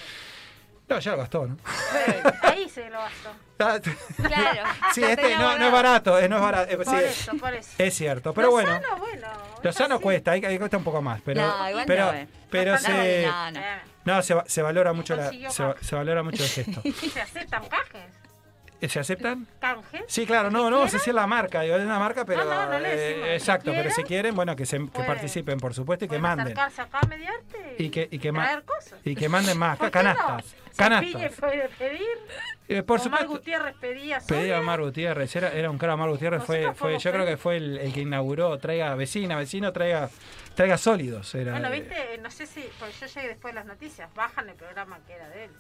S4: No, ya lo gastó, ¿no?
S10: Bueno, ahí se lo gastó.
S4: Ah,
S3: Claro.
S4: Sí, este no, no es barato, eh, no es barato. eh,
S10: Por
S4: sí,
S10: eso, por eso.
S4: es cierto, pero
S10: Lo
S4: bueno.
S10: sano, bueno.
S4: Lo sano cuesta, hay cuesta un poco más, pero,
S3: No, igual
S4: pero,
S3: no, eh.
S4: pero
S10: No,
S4: se,
S3: no, no.
S4: No, se, va- se valora mucho la, se, valora mucho el gesto.
S10: ¿Se aceptan canjes?
S4: Eh, ¿Se aceptan? Sí, claro, no, no vamos a decir la marca, digo, es una marca, pero
S10: no, no
S4: eh.
S10: Si
S4: exacto, pero si
S10: quieren,
S4: bueno, que se que participen, por supuesto, y que manden.
S10: acá mediarte
S4: Y que, y que, ma-
S10: traer cosas.
S4: y que manden más,
S10: ¿Por qué no?
S4: canastas.
S10: Si
S4: Canastas.
S10: Puede pedir.
S4: Eh, por
S10: Omar
S4: supuesto.
S10: Gutiérrez pedía
S4: Pedí a
S10: sola.
S4: Omar Gutiérrez, era, era un cara Omar Gutiérrez, fue, fue, yo creo que fue el, el que inauguró, traiga vecina, vecino, traiga, traiga sólidos. Era,
S10: Bueno,
S4: eh,
S10: viste, no sé si, porque yo llegué después de las noticias, bajan el programa que era de él.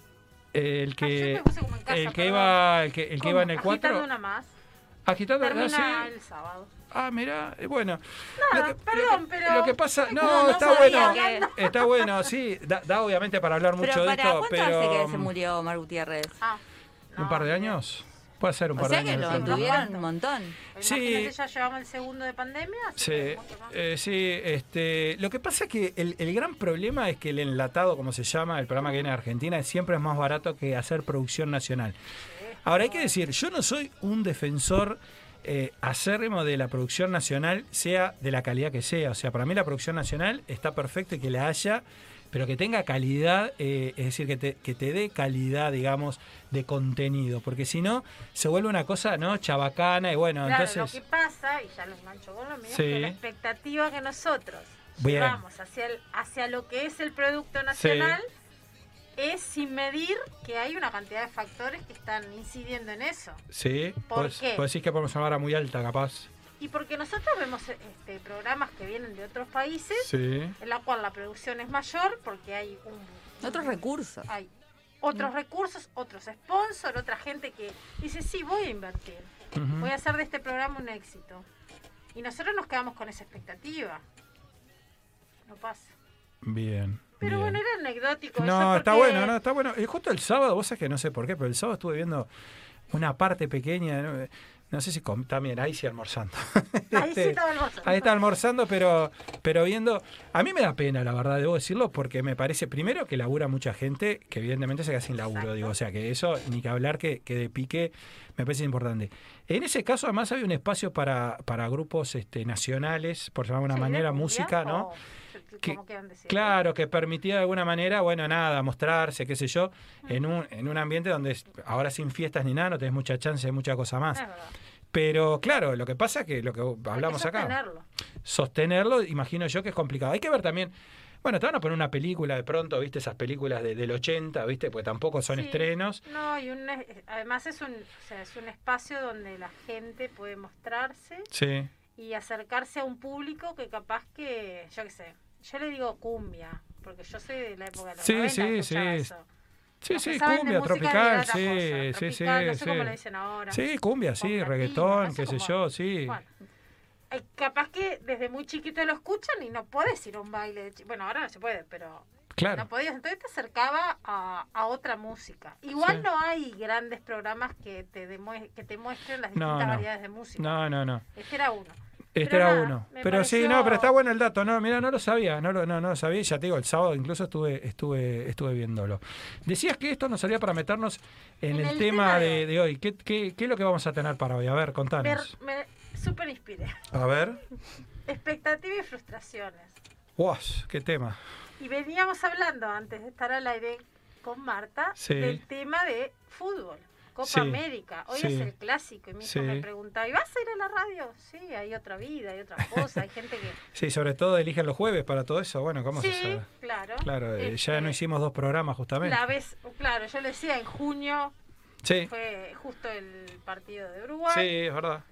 S4: El
S10: Ah, yo
S4: que,
S10: casa,
S4: el que
S10: perdón.
S4: iba, el que, el que iba en el
S10: ¿Cómo? Agitando
S4: 4.
S10: una más.
S4: Agitando, ah,
S10: Termina
S4: sí.
S10: el sábado.
S4: Ah, mira, eh, bueno.
S10: Nada,
S4: lo que,
S10: perdón,
S4: lo que-
S10: pero-
S4: Lo que pasa, no,
S3: No, no
S4: está bueno.
S3: que-
S4: Está bueno, sí. Da, da obviamente para hablar mucho
S3: Pero
S4: de
S3: para
S4: esto,
S3: ¿cuánto
S4: pero.
S3: hace que se murió Omar Gutiérrez?
S10: Ah,
S4: ¿Un par de
S10: no.
S4: años? Puede ser un
S3: O
S4: par
S3: sea
S4: de
S3: que
S4: años.
S3: lo
S4: sí.
S3: mantuvieron un montón.
S4: Sí.
S10: Imagínate, ya llevamos el segundo de pandemia. así
S4: Sí,
S10: que
S4: eh, sí, este, lo que pasa es que el, el gran problema es que el enlatado, como se llama, el programa que viene de Argentina, siempre es más barato que hacer producción nacional. Ahora hay que decir, yo no soy un defensor eh, acérrimo de la producción nacional, sea de la calidad que sea. O sea, para mí la producción nacional está perfecto y que la haya, pero que tenga calidad, eh, es decir, que te, que te dé calidad, digamos, de contenido. Porque si no, se vuelve una cosa, ¿no? Chabacana y bueno,
S10: Claro,
S4: entonces...
S10: lo que pasa, y ya lo engancho con lo mío,
S4: Sí.
S10: que la expectativa que nosotros
S4: Bien.
S10: llevamos hacia, el- hacia lo que es el producto nacional es sin medir que hay una cantidad de factores que están incidiendo en eso.
S4: Sí,
S10: ¿Por
S4: vos,
S10: qué?
S4: vos decís que podemos una vara muy alta, capaz.
S10: Y porque nosotros vemos este, programas que vienen de otros países,
S4: Sí.
S10: en la cual la producción es mayor, porque hay un,
S3: Otros recursos.
S10: hay otros recursos, otros sponsors, otra gente que dice, sí, voy a invertir, voy a hacer de este programa un éxito. Y nosotros nos quedamos con esa expectativa. No pasa.
S4: Bien.
S10: Pero
S4: bien.
S10: bueno, era anecdótico. eso
S4: No, está bueno, no, está bueno. Y justo el sábado, vos sabés que no sé por qué, pero el sábado estuve viendo una parte pequeña, no, no sé si com- también, ahí sí almorzando.
S10: Ahí sí
S4: Este,
S10: estaba almorzando.
S4: Ahí está almorzando, pero, pero viendo. A mí me da pena, la verdad, debo decirlo, porque me parece, primero, que labura mucha gente que evidentemente se queda sin laburo,
S10: Exacto.
S4: digo. O sea, que eso, ni que hablar que, que de pique, me parece importante. En ese caso, además, había un espacio para, para grupos este, nacionales, por llamar de una
S10: Sí,
S4: manera,
S10: cumbia,
S4: música, ¿no?
S10: o-
S4: Que-
S10: como quieran decir.
S4: Claro, que permitía de alguna manera, bueno, nada, mostrarse, qué sé yo, en un, en un ambiente donde ahora sin fiestas ni nada, no tenés mucha chance de mucha cosa más.
S10: Es verdad.
S4: Pero claro, lo que pasa es que lo que hablamos acá,
S10: sostenerlo.
S4: imagino yo que es complicado. Hay que ver también, bueno, te van a poner una película de pronto, viste, esas películas de- del 80, viste, pues tampoco son
S10: Sí.
S4: estrenos.
S10: No, y un, además es un, o sea, es un espacio donde la gente puede mostrarse
S4: Sí,
S10: y acercarse a un público que capaz que, yo qué sé, yo le digo cumbia, porque yo soy de la época de los
S4: Sí,
S10: 90
S4: sí, sí.
S10: eso.
S4: sí, sí, cumbia, tropical, sí,
S10: cosa,
S4: sí, sí,
S10: tropical, no sé
S4: sí.
S10: cómo le dicen ahora.
S4: Sí, cumbia, sí, reggaetón,
S10: no
S4: qué sé yo, sí.
S10: Bueno, eh, capaz que desde muy chiquito lo escuchan y no puedes ir a un baile. de Bueno, ahora no se puede, pero
S4: Claro.
S10: No podías, entonces te acercaba a, a otra música. Igual
S4: Sí.
S10: no hay grandes programas que te, demue- que te muestren las distintas
S4: no.
S10: variedades de música.
S4: No, no, no.
S10: Este era uno.
S4: Este
S10: Pero
S4: era
S10: nada,
S4: uno.
S10: me
S4: Pero sí, no, pero está bueno el dato. No, mira, no lo sabía, no lo, no, no lo sabía. Ya te digo, el sábado incluso estuve, estuve, estuve viéndolo. Decías que esto nos salía para meternos en,
S10: En
S4: el,
S10: el
S4: tema, de,
S10: de-
S4: hoy. ¿Qué, qué, qué es lo que vamos a tener para hoy? A ver,
S10: Me,
S4: contanos.
S10: me súper inspiré.
S4: A ver.
S10: Expectativa y frustraciones.
S4: ¡Wow! ¡Qué tema!
S10: Y veníamos hablando antes de estar al aire con Marta
S4: Sí.
S10: del tema de fútbol. Copa
S4: Sí,
S10: América. Hoy
S4: sí.
S10: es el clásico. Y mi hijo me preguntaba, ¿y vas a ir a la radio? Sí, hay otra vida, hay otra cosa. Hay gente que...
S4: Sí, sobre todo eligen los jueves para todo eso. Bueno, ¿cómo
S10: sí,
S4: se sabe?
S10: claro.
S4: Claro, eh, ya
S10: Este,
S4: no hicimos dos programas justamente.
S10: La vez, claro, yo le decía, en junio fue justo el partido de Uruguay.
S4: sí, es verdad.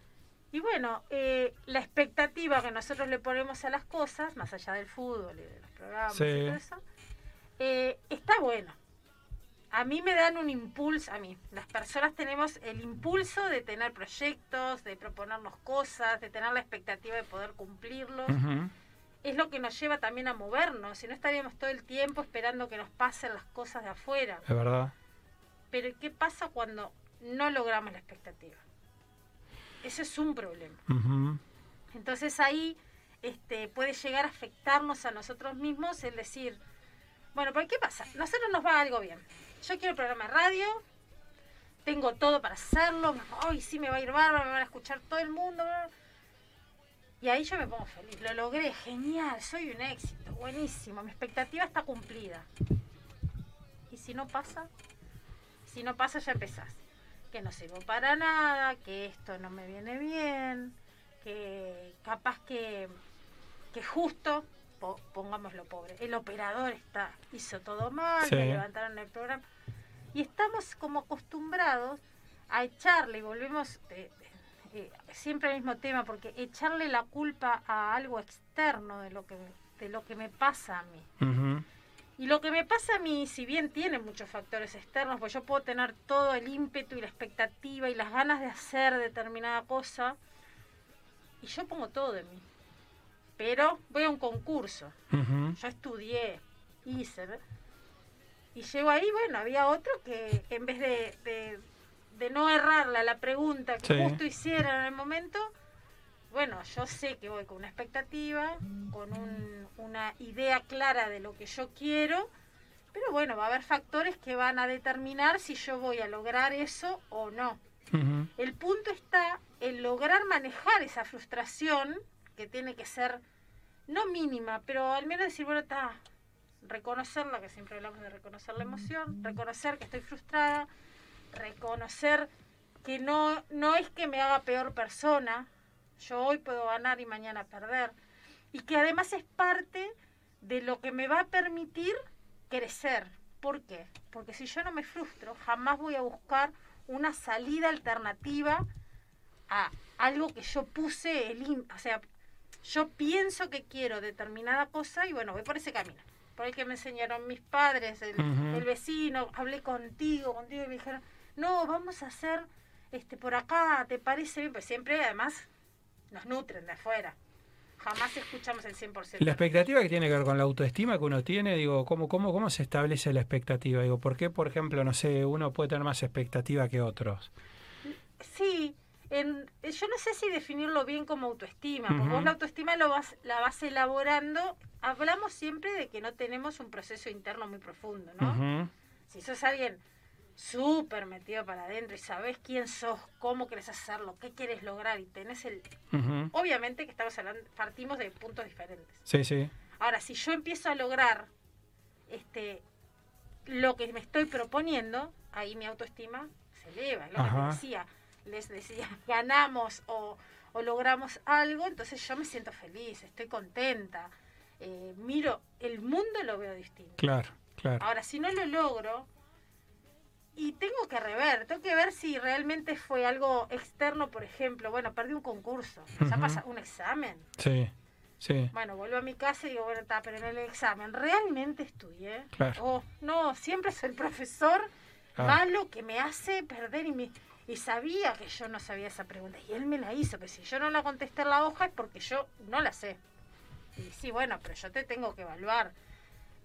S10: Y bueno, eh, la expectativa que nosotros le ponemos a las cosas, más allá del fútbol y de los programas
S4: Sí.
S10: y todo eso, eh, está bueno. A mí me dan un impulso, a mí, las personas tenemos el impulso de tener proyectos, de proponernos cosas, de tener la expectativa de poder cumplirlos. Es lo que nos lleva también a movernos, si no estaríamos todo el tiempo esperando que nos pasen las cosas de afuera.
S4: Es verdad.
S10: Pero ¿qué pasa cuando no logramos la expectativa? Ese es un problema. Entonces ahí este, puede llegar a afectarnos a nosotros mismos el decir, bueno, ¿pero qué pasa? Nosotros nos va algo bien. Yo quiero el programa de radio, tengo todo para hacerlo, hoy sí me va a ir bárbaro, me van a escuchar todo el mundo. bla, bla". Y ahí yo me pongo feliz, lo logré, genial, soy un éxito, buenísimo, mi expectativa está cumplida. Y si no pasa, si no pasa ya empezás. Que no sirvo para nada, que esto no me viene bien, que capaz que, que justo, po- pongámoslo pobre, el operador está hizo todo mal,
S4: Sí.
S10: me levantaron el programa. Y estamos como acostumbrados a echarle, y volvemos eh, eh, siempre al mismo tema, porque echarle la culpa a algo externo de lo que, de lo que me pasa a mí. Y lo que me pasa a mí, si bien tiene muchos factores externos, pues yo puedo tener todo el ímpetu y la expectativa y las ganas de hacer determinada cosa, y yo pongo todo de mí. Pero voy a un concurso, yo estudié, hice, y llego ahí, bueno, había otro que en vez de, de, de no errarle a la pregunta que
S4: Sí.
S10: justo hicieron en el momento, bueno, yo sé que voy con una expectativa, con un- una idea clara de lo que yo quiero, pero bueno, va a haber factores que van a determinar si yo voy a lograr eso o no. El punto está en lograr manejar esa frustración, que tiene que ser no mínima, pero al menos decir, bueno, está, reconocerla, que siempre hablamos de reconocer la emoción, reconocer que estoy frustrada, reconocer que no, no es que me haga peor persona, yo hoy puedo ganar y mañana perder, y que además es parte de lo que me va a permitir crecer. ¿Por qué? Porque si yo no me frustro, jamás voy a buscar una salida alternativa a algo que yo puse el o sea, yo pienso que quiero determinada cosa y bueno, voy por ese camino. Por el que me enseñaron mis padres, el, vecino, hablé contigo, contigo y me dijeron, no, vamos a hacer este por acá, ¿te parece bien? Pues siempre además nos nutren de afuera. Jamás escuchamos el 100%.
S4: La expectativa que tiene que ver con la autoestima que uno tiene, digo, ¿cómo, cómo, cómo se establece la expectativa? Digo, ¿por qué, por ejemplo, no sé, uno puede tener más expectativa que otros?
S10: Sí, en- yo no sé si definirlo bien como autoestima, porque vos la autoestima lo vas, la vas elaborando. Hablamos siempre de que no tenemos un proceso interno muy profundo, ¿no?
S4: Ujú.
S10: Si sos alguien súper metido para adentro y sabés quién sos, cómo querés hacerlo, qué quieres lograr y tenés el... Obviamente que estamos hablando, partimos de puntos diferentes.
S4: Sí, sí.
S10: Ahora, si yo empiezo a lograr este lo que me estoy proponiendo, ahí mi autoestima se eleva. Es lo que te decía. Les decía, ganamos o, o logramos algo, entonces yo me siento feliz, estoy contenta. eh, miro, el mundo lo veo distinto.
S4: Claro, claro.
S10: Ahora, si no lo logro, y tengo que rever, tengo que ver si realmente fue algo externo, por ejemplo, bueno, perdí un concurso, ya pasa un examen.
S4: Sí, sí.
S10: Bueno, vuelvo a mi casa y digo, bueno, está, pero en el examen, ¿realmente estudié?
S4: Claro.
S10: Oh, no, siempre es el profesor
S4: Ah.
S10: malo que me hace perder y, me, y sabía que yo no sabía esa pregunta. Y él me la hizo, pero si yo no la contesté en la hoja es porque yo no la sé. Y sí, bueno, pero yo te tengo que evaluar.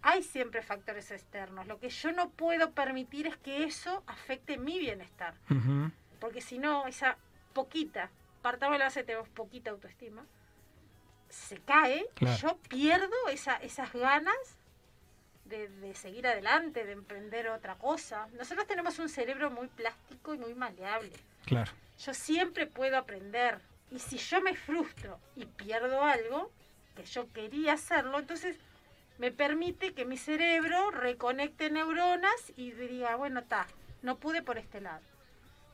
S10: hay siempre factores externos. Lo que yo no puedo permitir es que eso afecte mi bienestar.
S4: Ujú.
S10: Porque si no, esa poquita, partamos de la base que tenemos poquita autoestima, se cae,
S4: Claro.
S10: yo pierdo esa, esas ganas de, de seguir adelante, de emprender otra cosa. Nosotros tenemos un cerebro muy plástico y muy maleable.
S4: Claro.
S10: Yo siempre puedo aprender. Y si yo me frustro y pierdo algo, que yo quería hacerlo, entonces me permite que mi cerebro reconecte neuronas y diga, bueno, está, no pude por este lado.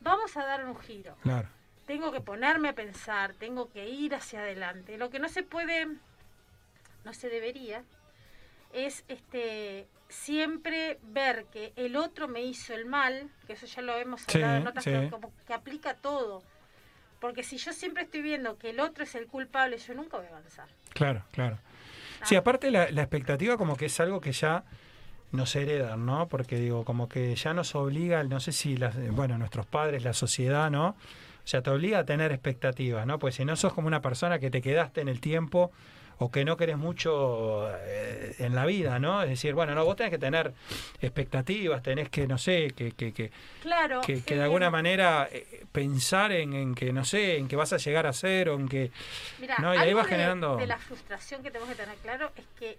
S10: Vamos a dar un giro.
S4: Claro.
S10: Tengo que ponerme a pensar, tengo que ir hacia adelante. Lo que no se puede, no se debería, es este siempre ver que el otro me hizo el mal, que eso ya lo hemos
S4: Sí,
S10: hablado en otras
S4: sí.
S10: pero como que aplica todo. Porque si yo siempre estoy viendo que el otro es el culpable, yo nunca voy a avanzar.
S4: Claro, claro. Sí,
S10: Ah.
S4: aparte la, la expectativa como que es algo que ya nos heredan, ¿no? Porque digo, como que ya nos obliga, no sé si, las, bueno, nuestros padres, la sociedad, ¿no? O sea, te obliga a tener expectativas, ¿no? Pues si no sos como una persona que te quedaste en el tiempo o que no querés mucho eh, en la vida, ¿no? Es decir, bueno, no, vos tenés que tener expectativas, tenés que, no sé, que, que, que,
S10: Claro.
S4: que, que de alguna manera eh, pensar en, en que, no sé, en que vas a llegar a ser o en que...
S10: Mira,
S4: No, y ahí
S10: algo
S4: va
S10: de-
S4: generando-
S10: De, la frustración que tenemos que tener claro es que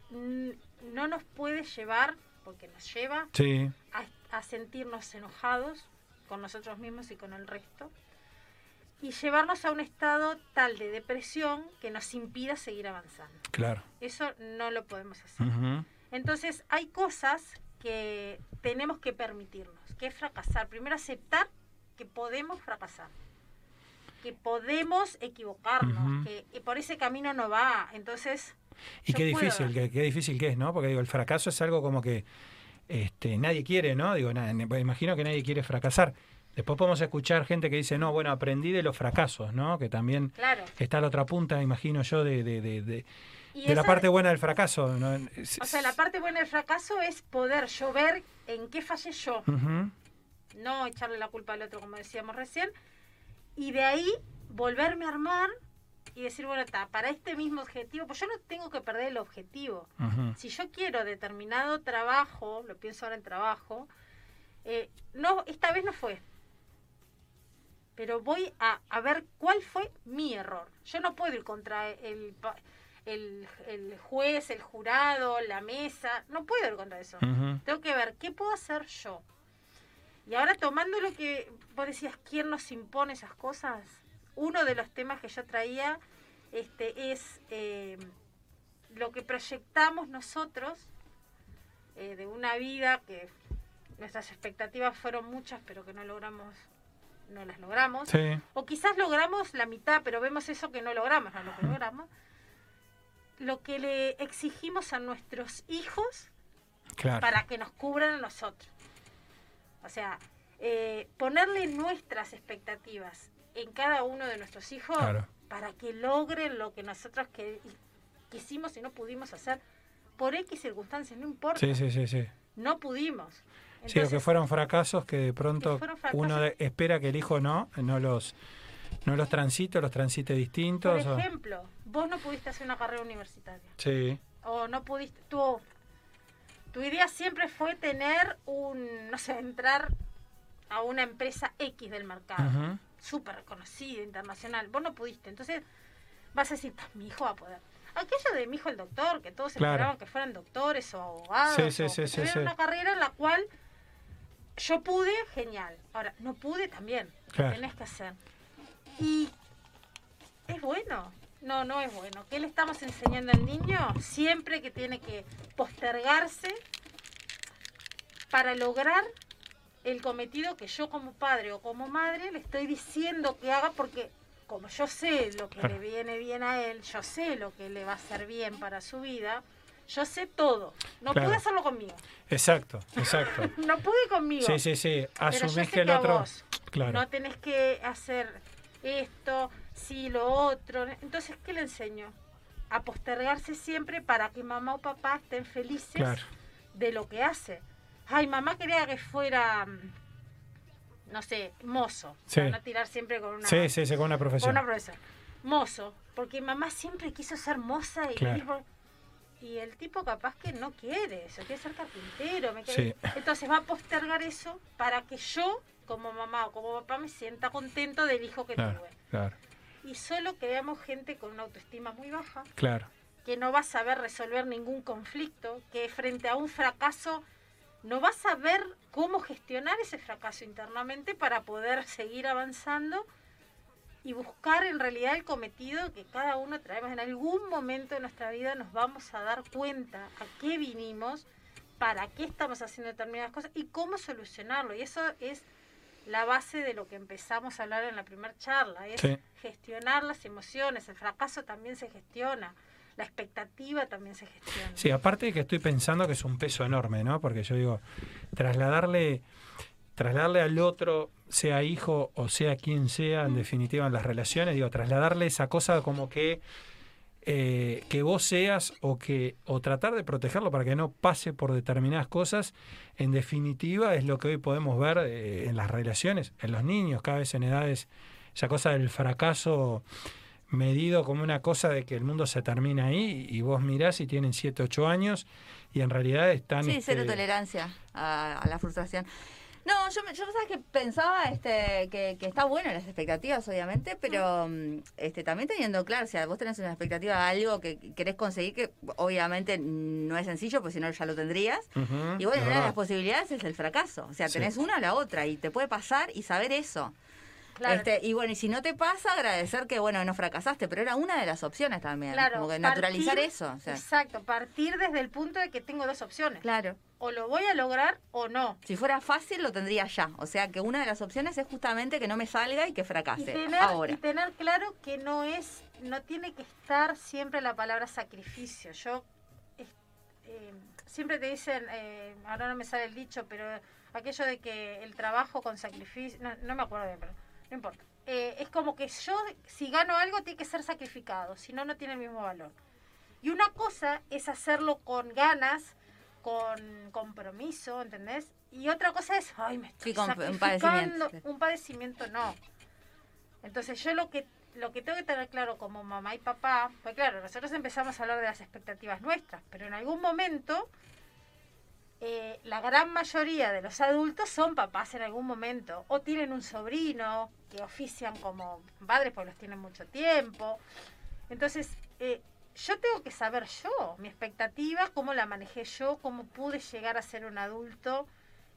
S10: no nos puede llevar, porque nos lleva
S4: Sí,
S10: a, a sentirnos enojados con nosotros mismos y con el resto y llevarnos a un estado tal de depresión que nos impida seguir avanzando.
S4: claro.
S10: Eso no lo podemos hacer. Entonces hay cosas que tenemos que permitirnos, que es fracasar. Primero aceptar que podemos fracasar, que podemos equivocarnos,
S4: Ujú.
S10: que, que por ese camino no va. Entonces...
S4: Y qué difícil, qué, qué difícil que es, ¿no? Porque digo, el fracaso es algo como que este, nadie quiere, ¿no? Digo, na- ne- imagino que nadie quiere fracasar. Después podemos escuchar gente que dice, no, bueno, aprendí de los fracasos, ¿no? Que también
S10: Claro.
S4: está la otra punta, imagino yo, de, de, de, de- la parte buena del fracaso. ¿no? Es-
S10: O sea, la parte buena del fracaso es poder yo ver en qué fallé yo, no echarle la culpa al otro, como decíamos recién, y de ahí volverme a armar y decir, bueno, está, para este mismo objetivo, pues yo no tengo que perder el objetivo. Si yo quiero determinado trabajo, lo pienso ahora en trabajo, eh, no, esta vez no fue. Pero voy a, a ver cuál fue mi error. Yo no puedo ir contra el, el, el juez, el jurado, la mesa. No puedo ir contra eso. Tengo que ver qué puedo hacer yo. Y ahora tomando lo que vos decías, ¿quién nos impone esas cosas? Uno de los temas que yo traía este, es eh, lo que proyectamos nosotros eh, de una vida que nuestras expectativas fueron muchas, pero que no logramos, no las logramos.
S4: Sí,
S10: O quizás logramos la mitad, pero vemos eso que no logramos, no lo que logramos. Lo que le exigimos a nuestros hijos
S4: claro.
S10: para que nos cubran a nosotros. O sea, eh, ponerle nuestras expectativas en cada uno de nuestros hijos
S4: Claro.
S10: para que logren lo que nosotros que, quisimos y no pudimos hacer por X circunstancias, no importa,
S4: Sí, sí, sí, sí.
S10: no pudimos.
S4: Sí, o que fueron fracasos que de pronto
S10: Que fueron fracasos.
S4: uno espera que el hijo no, no los, no los transite, los transite
S10: por
S4: distintos. o-
S10: ejemplo, vos no pudiste hacer una carrera universitaria.
S4: Sí,
S10: o no pudiste, tu, tu idea siempre fue tener un, no sé, entrar a una empresa X del mercado,
S4: Ujú.
S10: súper reconocida, internacional, vos no pudiste, entonces vas a decir, "Pa, mi hijo va a poder. Aquello de mi hijo el doctor, que todos
S4: Claro.
S10: esperaban que fueran doctores o abogados,
S4: Sí, sí,
S10: o
S4: sí,
S10: que tuvieran una carrera en la cual yo pude, genial. Ahora, no pude también,
S4: Claro.
S10: lo tenés que hacer. Y es bueno. No, no es bueno. ¿Qué le estamos enseñando al niño? Siempre que tiene que postergarse para lograr el cometido que yo como padre o como madre le estoy diciendo que haga porque como yo sé lo que
S4: Claro.
S10: le viene bien a él, yo sé lo que le va a hacer bien para su vida, yo sé todo. No
S4: Claro.
S10: pude hacerlo conmigo.
S4: exacto, exacto.
S10: No pude conmigo.
S4: Sí, sí, sí. Asumís que el otro.
S10: vos
S4: Claro.
S10: No tenés que hacer esto, sí, lo otro. Entonces, ¿qué le enseño? A postergarse siempre para que mamá o papá estén felices
S4: Claro.
S10: de lo que hace. Ay, mamá quería que fuera, mm, no sé, mozo.
S4: Sí.
S10: Para no tirar siempre con una,
S4: Sí, sí, sí, con una
S10: con
S4: profesión.
S10: una profesión. Mozo. Porque mamá siempre quiso ser moza y
S4: Claro.
S10: Y el tipo capaz que no quiere eso, quiere ser carpintero. me
S4: Sí.
S10: quiere- Entonces va a postergar eso para que yo, como mamá o como papá, me sienta contento del hijo que
S4: Claro,
S10: tuve.
S4: claro,
S10: Y solo creamos gente con una autoestima muy baja,
S4: claro.
S10: que no va a saber resolver ningún conflicto, que frente a un fracaso no va a saber cómo gestionar ese fracaso internamente para poder seguir avanzando y buscar en realidad el cometido que cada uno traemos. En algún momento de nuestra vida nos vamos a dar cuenta a qué vinimos, para qué estamos haciendo determinadas cosas y cómo solucionarlo. Y eso es la base de lo que empezamos a hablar en la primera charla, es
S4: Sí.
S10: gestionar las emociones. El fracaso también se gestiona, la expectativa también se gestiona.
S4: Sí, aparte de que estoy pensando que es un peso enorme, ¿no? Porque yo digo, trasladarle, trasladarle al otro, sea hijo o sea quien sea, en definitiva en las relaciones, digo, trasladarle esa cosa como que eh, que vos seas o que o tratar de protegerlo para que no pase por determinadas cosas, en definitiva es lo que hoy podemos ver eh, en las relaciones, en los niños, cada vez en edades, esa cosa del fracaso medido como una cosa de que el mundo se termina ahí y vos mirás y tienen 7, 8 años y en realidad están...
S3: Sí,
S4: este,
S3: cero tolerancia a, a la frustración. No, yo, me- yo sabes que pensaba este, que, que está bueno las expectativas, obviamente, pero mm, este, también teniendo claro, si vos tenés una expectativa de algo que querés conseguir, que obviamente no es sencillo, pues si no ya lo tendrías. Y bueno, una de las posibilidades es el fracaso. O sea,
S4: Sí.
S3: tenés una o la otra y te puede pasar y saber eso.
S10: Claro.
S3: Este, y bueno, y si no te pasa, agradecer que bueno, no fracasaste, pero era una de las opciones también.
S10: Claro,
S3: como que naturalizar
S10: partir-
S3: eso. o sea,
S10: Exacto, partir desde el punto de que tengo dos opciones.
S3: claro.
S10: O lo voy a lograr o no.
S3: Si fuera fácil, lo tendría ya. O sea, que una de las opciones es justamente que no me salga y que
S10: Y
S3: fracase.
S10: tener,
S3: Ahora.
S10: y tener claro que no es, no tiene que estar siempre la palabra sacrificio. Yo eh, siempre te dicen, eh, ahora no me sale el dicho, pero aquello de que el trabajo con sacrificio, no, no me acuerdo bien, pero no importa. Eh, es como que yo, si gano algo, tiene que ser sacrificado, si no, no tiene el mismo valor. Y una cosa es hacerlo con ganas, con compromiso, ¿entendés? Y otra cosa es, ay, me estoy
S3: Sí, con un
S10: sacrificando.
S3: padecimiento.
S10: Un padecimiento no. Entonces yo lo que lo que tengo que tener claro como mamá y papá, pues claro, nosotros empezamos a hablar de las expectativas nuestras, pero en algún momento eh, la gran mayoría de los adultos son papás en algún momento, o tienen un sobrino que ofician como padres porque los tienen mucho tiempo. Entonces, eh, yo tengo que saber yo, mi expectativa, cómo la manejé yo, cómo pude llegar a ser un adulto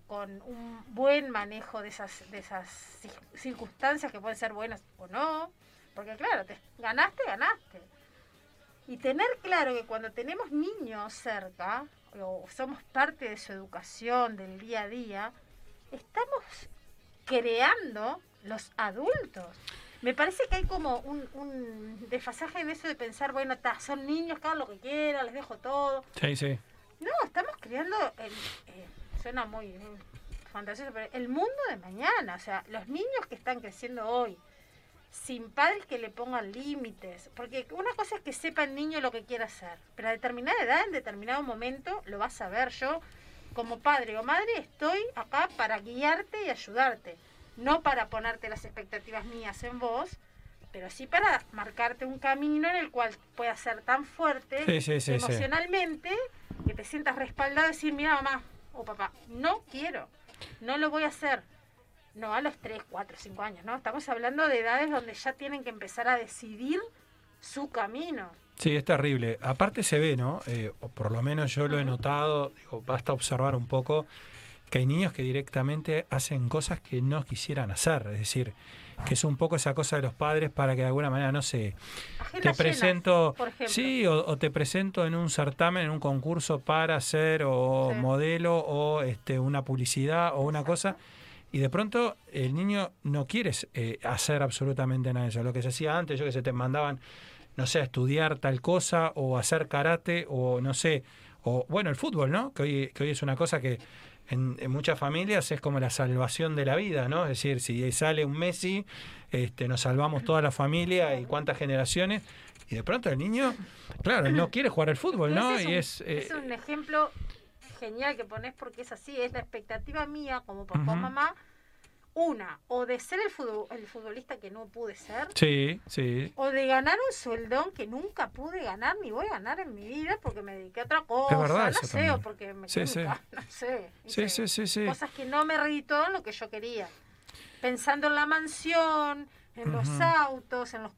S10: con un buen manejo de esas, de esas cir- circunstancias que pueden ser buenas o no. Porque claro, te, ganaste, ganaste. Y tener claro que cuando tenemos niños cerca, o somos parte de su educación, del día a día, estamos creando los adultos. Me parece que hay como un, un desfasaje en eso de pensar, bueno, ta, son niños, hagan lo que quieran, les dejo todo.
S4: Sí, sí.
S10: No, estamos creando, el, eh, suena muy eh, fantasioso, pero el mundo de mañana. O sea, los niños que están creciendo hoy, sin padres que le pongan límites. Porque una cosa es que sepa el niño lo que quiere hacer, pero a determinada edad, en determinado momento, lo vas a ver. Yo, como padre o madre, estoy acá para guiarte y ayudarte. No para ponerte las expectativas mías en vos, pero sí para marcarte un camino en el cual puedas ser tan fuerte
S4: Sí, sí, sí, sí.
S10: emocionalmente que te sientas respaldado y decir, mira mamá o papá, no quiero, no lo voy a hacer. No a los 3, 4, 5 años, ¿no? Estamos hablando de edades donde ya tienen que empezar a decidir su camino.
S4: Sí, es terrible. Aparte se ve, ¿no? Eh, o por lo menos yo lo he notado, digo, basta observar un poco que hay niños que directamente hacen cosas que no quisieran hacer. Es decir, que es un poco esa cosa de los padres para que de alguna manera, no sé, te presento,
S10: por
S4: sí, o, o te presento en un certamen, en un concurso para hacer o
S10: Sí.
S4: modelo o este una publicidad o una cosa. Y de pronto el niño no quiere eh, hacer absolutamente nada de eso. Lo que se hacía antes, yo que se te mandaban, no sé, a estudiar tal cosa o hacer karate o no sé, o bueno, el fútbol, ¿no? Que hoy, que hoy es una cosa que en, en muchas familias es como la salvación de la vida, ¿no? Es decir, si sale un Messi, este, nos salvamos toda la familia y cuántas generaciones. Y de pronto el niño, claro, no quiere jugar al fútbol, ¿no?
S10: Ese
S4: Y
S10: es,
S4: es...
S10: un,
S4: eh,
S10: es un ejemplo genial que pones porque es así, es la expectativa mía como papá o mamá una, o de ser el, futbol- el futbolista que no pude ser,
S4: Sí, sí.
S10: o de ganar un sueldón que nunca pude ganar ni voy a ganar en mi vida porque me dediqué a otra cosa,
S4: verdad
S10: no sé,
S4: también.
S10: o porque me
S4: Sí,
S10: en
S4: sí.
S10: no sé.
S4: Sí, sí, sí, sí.
S10: Cosas que no me redituaron lo que yo quería. Pensando en la mansión, en los autos, en los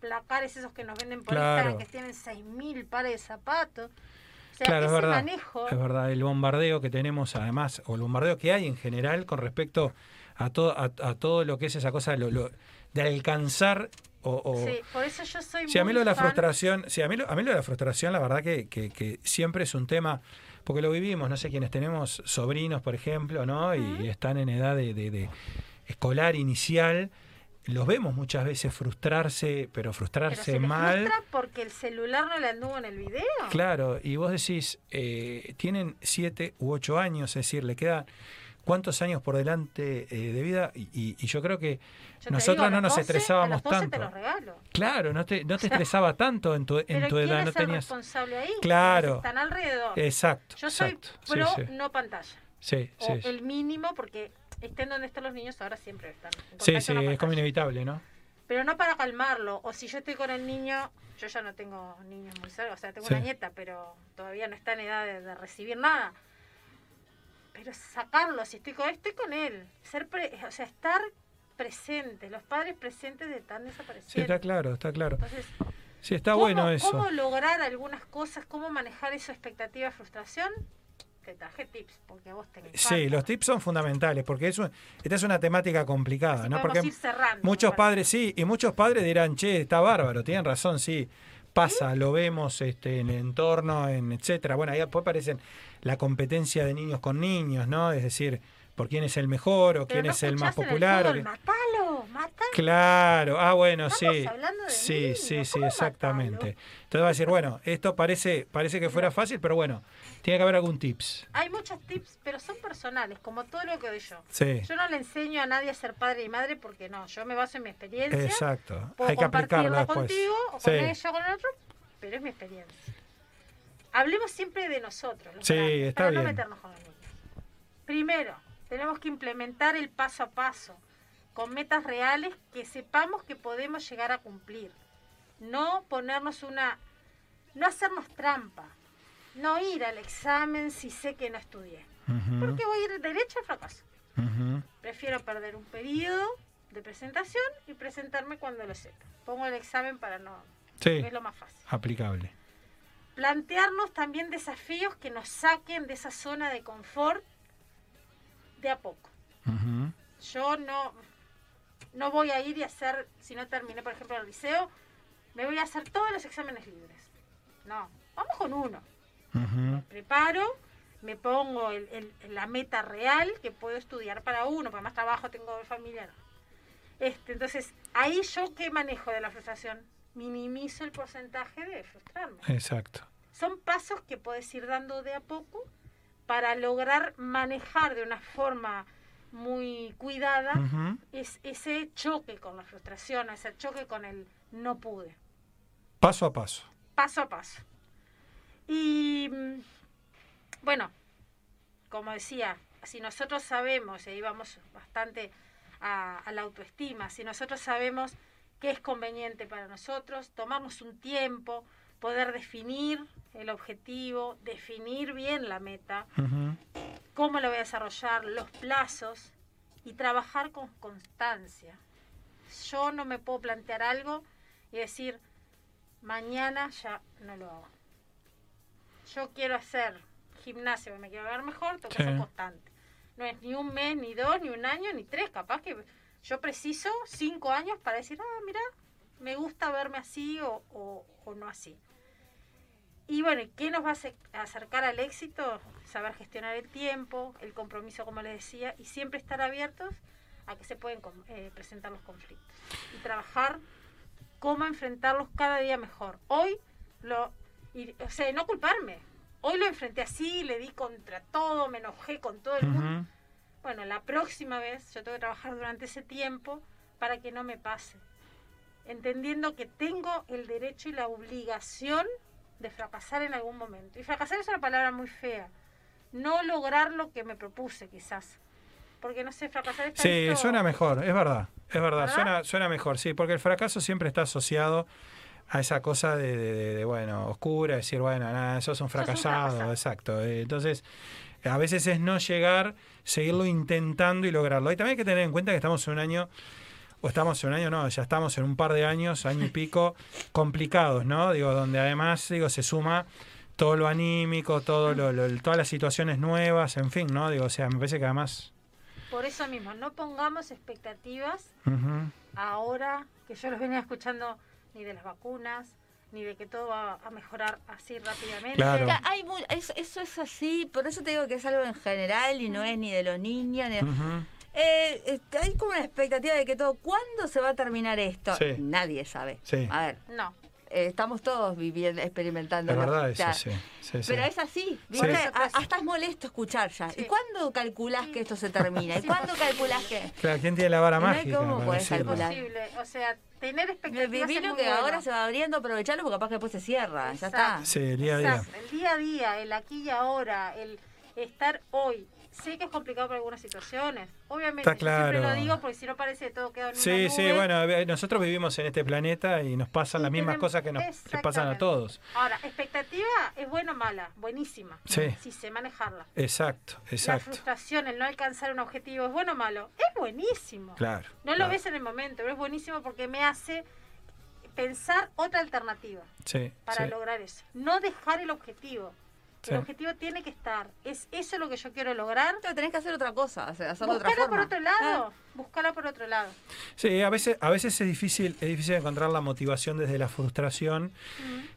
S10: placares esos que nos venden por
S4: Claro.
S10: Instagram que tienen 6.000 pares de zapatos. O sea,
S4: Claro, es verdad.
S10: manejo...
S4: Es verdad, el bombardeo que tenemos además, o el bombardeo que hay en general con respecto a todo, a, a todo lo que es esa cosa lo- lo- de alcanzar o... o-
S10: Sí, por eso yo soy
S4: Sí, a mí
S10: muy
S4: lo de la
S10: fan-
S4: frustración, sí, a mí lo, a mí lo de la frustración, la verdad que, que- que siempre es un tema, porque lo vivimos, no sé, quienes tenemos sobrinos, por ejemplo, ¿no? Y están en edad de, de- de escolar inicial, los vemos muchas veces frustrarse, pero
S10: Pero
S4: frustrarse
S10: se les
S4: mal.
S10: frustra porque el celular no le anduvo en el video.
S4: Claro, y vos decís, eh, tienen siete u ocho años, es decir, le quedan cuántos años por delante eh, de vida, y, y- y yo creo que
S10: Yo
S4: nosotros
S10: digo,
S4: no nos
S10: 12,
S4: estresábamos
S10: a los 12
S4: tanto.
S10: te los regalo.
S4: Claro, no te, no te estresaba tanto en tu, en
S10: Pero
S4: tu
S10: ¿quién
S4: edad,
S10: es
S4: no tenías...
S10: responsable ahí?
S4: Claro.
S10: Están alrededor.
S4: Exacto.
S10: Yo soy
S4: exacto. Sí,
S10: pro
S4: sí.
S10: no pantalla.
S4: Sí,
S10: O
S4: sí, sí.
S10: el mínimo, porque estén donde están los niños, ahora siempre están.
S4: Sí, sí, es como inevitable, ¿no?
S10: Pero no para calmarlo. O si yo estoy con el niño, yo ya no tengo niños muy cerca, o sea, tengo
S4: Sí.
S10: una nieta, pero todavía no está en edad de, de recibir nada. Pero sacarlo, si estoy con él, estoy con él. Ser pre- o sea, estar presente. Los padres presentes están
S4: Sí,
S10: desapareciendo.
S4: está claro, está claro.
S10: Entonces,
S4: Sí, está
S10: ¿cómo,
S4: bueno eso.
S10: ¿Cómo lograr algunas cosas? ¿Cómo manejar esa expectativa, frustración? Te traje tips, porque vos te
S4: Sí, los tips son fundamentales, porque eso, esta es una temática complicada,
S10: Así
S4: ¿no? Porque
S10: ir cerrando,
S4: muchos padres, sí, y muchos padres dirán, che, está bárbaro, tienen razón, sí, pasa, lo vemos este, en el entorno, en etcétera. Bueno, ahí después aparecen la competencia de niños con niños, ¿no? Es decir, por quién es el mejor o
S10: Pero
S4: quién
S10: no
S4: es el más popular. o
S10: Matalo, matalo.
S4: Claro, ah, bueno,
S10: Estamos
S4: sí.
S10: hablando de
S4: Sí, sí, sí,
S10: ¿cómo
S4: exactamente. Entonces va a decir, bueno, esto parece, parece que fuera fácil, pero bueno, tiene que haber algún tips.
S10: Hay muchos tips, pero son personales, como todo lo que doy yo.
S4: Sí,
S10: Yo no le enseño a nadie a ser padre y madre porque no, yo me baso en mi experiencia.
S4: exacto.
S10: Puedo
S4: Hay que
S10: compartirla
S4: después.
S10: contigo o con ella o con el otro, pero es mi experiencia. Hablemos siempre de nosotros, los
S4: Sí,
S10: grandes,
S4: está
S10: para
S4: bien.
S10: no meternos con los niños. Primero, tenemos que implementar el paso a paso, con metas reales que sepamos que podemos llegar a cumplir. No ponernos una... no hacernos trampa. No ir al examen si sé que no estudié. Porque voy a ir derecho al fracaso. Prefiero perder un periodo de presentación y presentarme cuando lo sepa. Pongo el examen para no...
S4: Sí,
S10: Es lo más fácil.
S4: aplicable.
S10: Plantearnos también desafíos que nos saquen de esa zona de confort de a poco.
S4: Ujú.
S10: Yo no, no voy a ir y hacer, si no terminé, por ejemplo, el liceo, me voy a hacer todos los exámenes libres. No, vamos con uno. Me
S4: Ujú.
S10: preparo, me pongo el- el- la meta real que puedo estudiar para uno, para más trabajo tengo familia. no. Este, entonces, ahí yo qué manejo de la frustración, minimizo el porcentaje de frustrarme.
S4: Exacto.
S10: Son pasos que puedes ir dando de a poco para lograr manejar de una forma muy cuidada es, ese choque con la frustración, ese choque con el no pude
S4: Paso a paso.
S10: paso a paso. Y mm, bueno, como decía, si nosotros sabemos, y ahí vamos bastante a, a la autoestima, si nosotros sabemos qué es conveniente para nosotros, tomarnos un tiempo, poder definir el objetivo, definir bien la meta, cómo lo voy a desarrollar, los plazos y trabajar con constancia. Yo no me puedo plantear algo y decir, mañana ya no lo hago. Yo quiero hacer gimnasio, me quiero ver mejor, tengo que
S4: Sí.
S10: ser constante. No es ni un mes, ni dos, ni un año, ni tres. Capaz que yo preciso cinco años para decir, ah, mira, me gusta verme así o, o- o no así. Y bueno, ¿qué nos va a ace- acercar al éxito? Saber gestionar el tiempo, el compromiso, como les decía, y siempre estar abiertos a que se pueden eh, presentar los conflictos. Y trabajar cómo enfrentarlos cada día mejor. Hoy, lo, y- o sea, no culparme. Hoy lo enfrenté así, le di contra todo, me enojé con todo el mundo. Bueno, la próxima vez yo tengo que trabajar durante ese tiempo para que no me pase. Entendiendo que tengo el derecho y la obligación de fracasar en algún momento. Y fracasar es una palabra muy fea. No lograr lo que me propuse, quizás. Porque no sé, fracasar está
S4: Sí,
S10: visto-
S4: suena mejor, es verdad, es verdad,
S10: ¿Verdad?
S4: suena, suena mejor, sí, porque el fracaso siempre está asociado a esa cosa de, de- de- de, bueno, oscura, decir, bueno, nada, sos un fracasado,
S10: fracasado.
S4: exacto. Eh, Entonces, a veces es no llegar, seguirlo intentando y lograrlo. Y también hay que tener en cuenta que estamos en un año, o estamos en un año, no, ya estamos en un par de años, año y pico, complicados, ¿no? Digo, donde además, digo, se suma todo lo anímico, todo lo, lo- todas las situaciones nuevas, en fin, ¿no? Digo, o sea, me parece que además...
S10: Por eso mismo, no pongamos expectativas ahora que yo los venía escuchando ni de las vacunas, ni de que todo va a mejorar así rápidamente.
S4: Claro.
S3: Hay mu- eso, eso es así, por eso te digo que es algo en general y no es ni de los niños. Ni de-. Eh, este, hay como una expectativa de que todo, ¿cuándo se va a terminar esto?
S4: Sí.
S3: Nadie sabe.
S4: Sí.
S3: A ver,
S10: No.
S3: eh, estamos todos viviendo, experimentando.
S4: Es
S3: ¿no?
S4: verdad eso, sí. sí, sí.
S3: Pero es así, ¿viste?
S10: Sí.
S3: A- Hasta es molesto escuchar ya.
S10: Sí.
S3: ¿Y cuándo calculás que esto se termina? ¿Y
S10: Sí.
S3: cuándo calculás que...?
S4: Claro, ¿quién tiene la vara
S3: no
S4: mágica?
S3: cómo
S4: decirlo?
S3: calcular.
S10: Imposible. O sea, tener expectativas
S3: Viví lo que
S10: bueno.
S3: ahora se va abriendo, aprovecharlo porque capaz que después se cierra. Ya está.
S4: Sí, el día a día.
S10: Exacto, El día a día, el aquí y ahora, el estar hoy. Sé que es complicado por algunas situaciones. Obviamente,
S4: Está
S10: yo siempre
S4: claro.
S10: lo digo porque si no parece que todo queda en
S4: Sí,
S10: una
S4: sí,
S10: nube.
S4: bueno, eh, nosotros vivimos en este planeta y nos pasan
S10: Y
S4: las mismas
S10: tenemos-
S4: cosas que nos que pasan a todos.
S10: Ahora, expectativa es buena o mala, buenísima.
S4: Sí.
S10: Si sé manejarla.
S4: Exacto,
S10: La
S4: exacto.
S10: frustración, el no alcanzar un objetivo, ¿es bueno o malo? Es buenísimo.
S4: Claro.
S10: No lo
S4: claro.
S10: ves en el momento, pero es buenísimo porque me hace pensar otra alternativa
S4: Sí,
S10: para
S4: sí.
S10: lograr eso. No dejar el objetivo.
S4: Sí.
S10: El objetivo tiene que estar. Es eso lo que yo quiero lograr.
S3: Pero tenés que hacer otra cosa, o sea, hacerlo de otra
S10: Buscarla por
S3: forma.
S10: otro lado.
S3: Ah.
S10: Buscarla por otro lado.
S4: Sí, a veces, a veces es difícil, es difícil encontrar la motivación desde la frustración.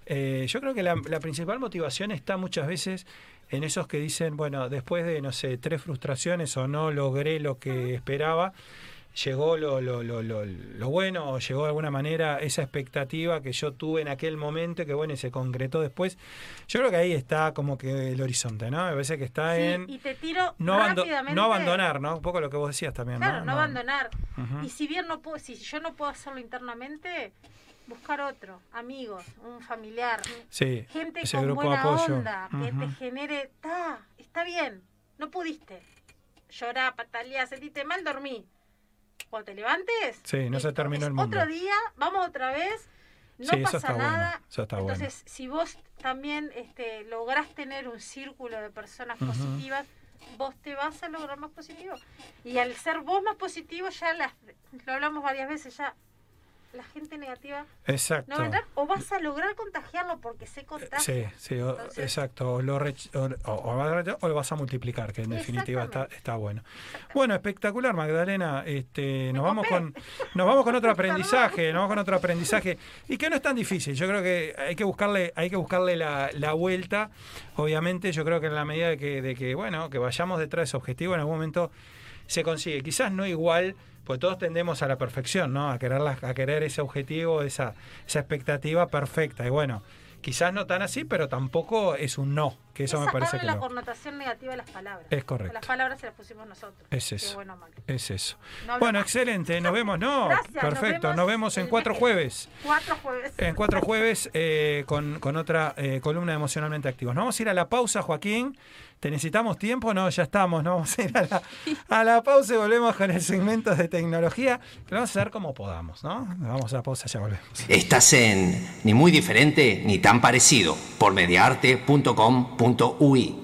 S4: Eh, yo creo que la, la principal motivación está muchas veces en esos que dicen, bueno, después de, no sé, tres frustraciones o no logré lo que esperaba, llegó lo, lo, lo, lo, lo bueno o llegó de alguna manera esa expectativa que yo tuve en aquel momento y que bueno, y se concretó después. Yo creo que ahí está como que el horizonte, ¿no? Me parece que está
S10: Sí,
S4: en
S10: y te tiro
S4: no,
S10: rápidamente.
S4: no abandonar, ¿no? Un poco lo que vos decías también,
S10: Claro,
S4: ¿no?
S10: no, abandonar. Y si bien no puedo, si yo no puedo hacerlo internamente, buscar otro, amigos, un familiar,
S4: Sí,
S10: gente
S4: ese
S10: con
S4: grupo de
S10: buena
S4: apoyo.
S10: onda, que te genere, está, está bien, no pudiste. Llorá, pataleá, sentiste mal, dormí. Cuando te levantes,
S4: Sí, no se terminó el mundo.
S10: Otro día, vamos otra vez, no
S4: Sí,
S10: pasa
S4: bueno,
S10: nada.
S4: eso está bueno.
S10: Entonces, si vos también este, lográs tener un círculo de personas positivas, vos te vas a lograr más positivo. Y al ser vos más positivo, ya las, lo hablamos varias veces, ya la gente negativa
S4: Exacto.
S10: no va a entrar, o vas a lograr contagiarlo porque se contagia.
S4: Sí, sí, o-
S10: Entonces-
S4: exacto. O lo, rech- o, o- lo vas a multiplicar, que en definitiva está, está bueno. Bueno, espectacular, Magdalena. Este, nos vamos con, nos vamos con otro aprendizaje, nos vamos con otro aprendizaje y que no es tan difícil. Yo creo que hay que buscarle, hay que buscarle la, la vuelta. Obviamente, yo creo que en la medida de que, de que bueno, que vayamos detrás de ese objetivo, en algún momento se consigue. Quizás no igual, pues todos tendemos a la perfección, ¿no? A querer, la- a querer ese objetivo, esa, esa expectativa perfecta. Y bueno, quizás no tan así, pero tampoco es un no, que eso
S10: es
S4: me parece que
S10: la connotación negativa a las palabras.
S4: Es correcto.
S10: Las palabras se las pusimos nosotros.
S4: Es eso.
S10: bueno
S4: es eso.
S10: No
S4: bueno,
S10: más.
S4: excelente, nos vemos, ¿no?
S10: Gracias, nos
S4: Perfecto,
S10: vemos
S4: nos vemos en cuatro jueves.
S10: Cuatro jueves.
S4: En cuatro jueves eh, con, con otra eh, columna de emocionalmente activos. Nos vamos a ir a la pausa, Joaquín. ¿Te necesitamos tiempo? No, ya estamos. Nos vamos a ir a la, pausa y volvemos con el segmento de tecnología. Lo vamos a hacer como podamos, ¿no? Vamos a la pausa, ya volvemos.
S1: Estás en Ni muy diferente ni tan parecido por mediaarte.com.ui.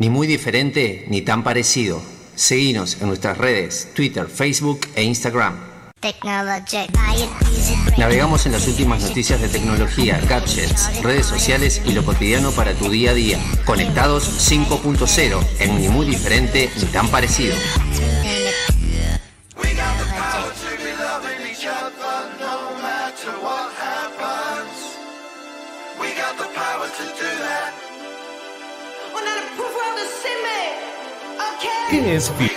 S1: Ni muy diferente ni tan parecido. Seguinos en nuestras redes, Twitter, Facebook e Instagram. Navegamos en las últimas noticias de tecnología, gadgets, redes sociales y lo cotidiano para tu día a día. Conectados 5.0 en ni muy diferente ni tan parecido.
S11: ¿Qué es fi-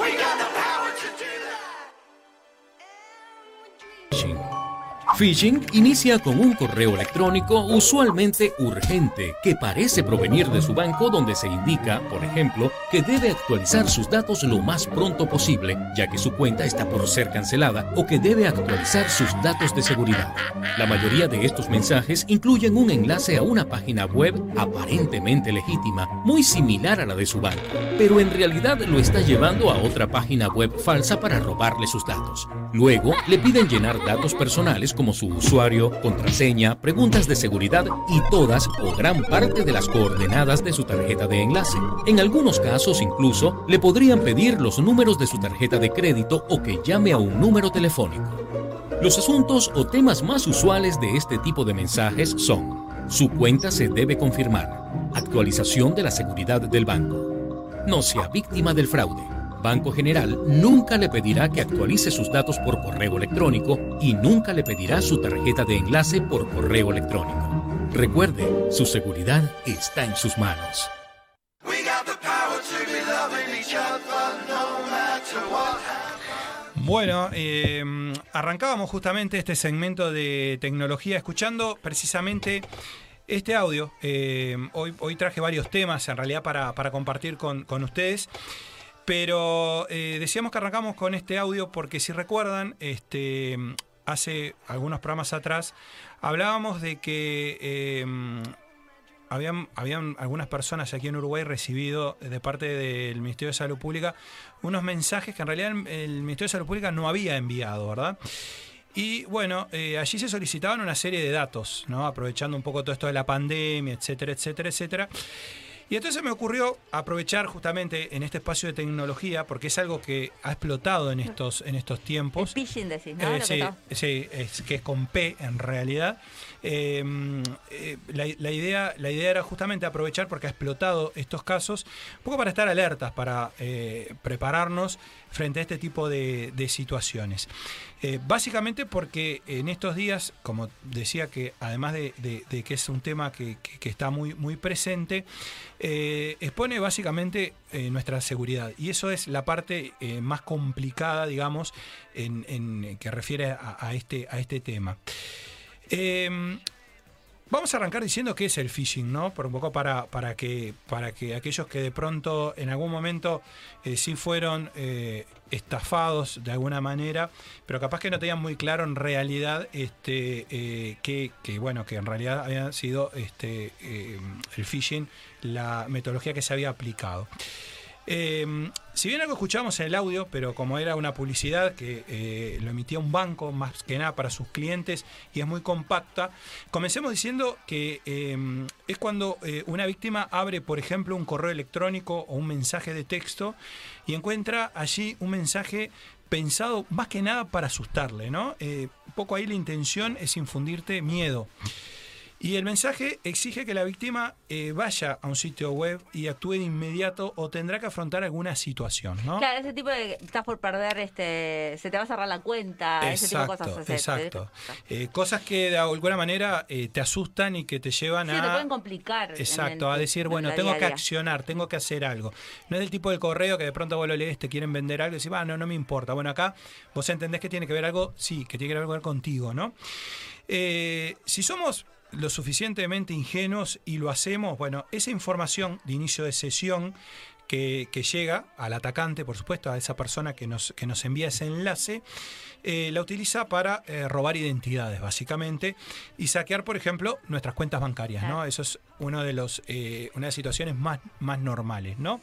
S11: phishing? Phishing inicia con un correo electrónico usualmente urgente que parece provenir de su banco donde se indica, por ejemplo, que debe actualizar sus datos lo más pronto posible, ya que su cuenta está por ser cancelada o que debe actualizar sus datos de seguridad. La mayoría de estos mensajes incluyen un enlace a una página web aparentemente legítima, muy similar a la de su banco, pero en realidad lo está llevando a otra página web falsa para robarle sus datos. Luego le piden llenar datos personales como su usuario, contraseña, preguntas de seguridad y todas o gran parte de las coordenadas de su tarjeta de enlace. En algunos casos incluso le podrían pedir los números de su tarjeta de crédito o que llame a un número telefónico. Los asuntos o temas más usuales de este tipo de mensajes son su cuenta se debe confirmar, actualización de la seguridad del banco, no sea víctima del fraude. Banco General nunca le pedirá que actualice sus datos por correo electrónico y nunca le pedirá su tarjeta de enlace por correo electrónico. Recuerde, su seguridad está en sus manos.
S4: Bueno, eh, arrancábamos justamente este segmento de tecnología escuchando precisamente este audio. Eh, hoy, hoy traje varios temas en realidad para, para compartir con, con ustedes. Pero eh, decíamos que arrancamos con este audio porque si recuerdan, este, hace algunos programas atrás hablábamos de que eh, habían, habían algunas personas aquí en Uruguay recibido de parte del Ministerio de Salud Pública unos mensajes que en realidad el, el Ministerio de Salud Pública no había enviado, ¿verdad? Y bueno, eh, allí se solicitaban una serie de datos, ¿no? Aprovechando un poco todo esto de la pandemia, etcétera, etcétera, etcétera. Y entonces me ocurrió aprovechar justamente en este espacio de tecnología, porque es algo que ha explotado en estos, en estos tiempos.
S3: Phishing decís, ¿no?
S4: Eh,
S3: que
S4: sí, sí, es que es con P en realidad. Eh, eh, la, idea, la idea era justamente aprovechar porque ha explotado estos casos, un poco para estar alertas, para eh, prepararnos frente a este tipo de, situaciones. Eh, básicamente porque en estos días, como decía que además de, que es un tema que, está muy, muy presente, expone básicamente nuestra seguridad. Y eso es la parte más complicada, digamos, en, que refiere a este, a este tema. Eh, Vamos a arrancar diciendo qué es el phishing, ¿no? Por un poco para, para, que, para que aquellos que de pronto en algún momento eh, sí fueron eh, estafados de alguna manera, pero capaz que no tenían muy claro en realidad este, eh, que, que, bueno, que en realidad había sido este, el phishing la metodología que se había aplicado. Eh, si bien algo escuchamos en el audio, pero como era una publicidad que eh, lo emitía un banco más que nada para sus clientes y es muy compacta, comencemos diciendo que eh, es cuando eh, una víctima abre, por ejemplo, un correo electrónico o un mensaje de texto y encuentra allí un mensaje pensado más que nada para asustarle, ¿no? Eh, poco ahí la intención es infundirte miedo. Y el mensaje exige que la víctima eh, vaya a un sitio web y actúe de inmediato o tendrá que afrontar alguna situación, ¿no?
S3: Claro, ese tipo de. Estás por perder, este se te va a cerrar la cuenta, ese tipo de cosas. o sea,
S4: exacto. Eh, cosas que de alguna manera eh, te asustan y que te llevan
S3: Sí, te
S4: a...
S3: pueden complicar.
S4: Exacto,
S3: el-
S4: a decir,
S3: en
S4: bueno, tengo que accionar, tengo que hacer algo. No es del tipo de correo que de pronto vos lo lees, te quieren vender algo y decís, ah, no, no me importa. Bueno, acá vos entendés que tiene que ver algo, sí, que tiene que ver contigo, ¿no? Si somos lo suficientemente ingenuos y lo hacemos, bueno, esa información de inicio de sesión que, que llega al atacante, por supuesto, a esa persona que nos, que nos envía ese enlace, eh, la utiliza para eh, robar identidades, básicamente, y saquear, por ejemplo, nuestras cuentas bancarias, ¿no? Eso es uno de los, eh, una de las situaciones más, más normales, ¿no?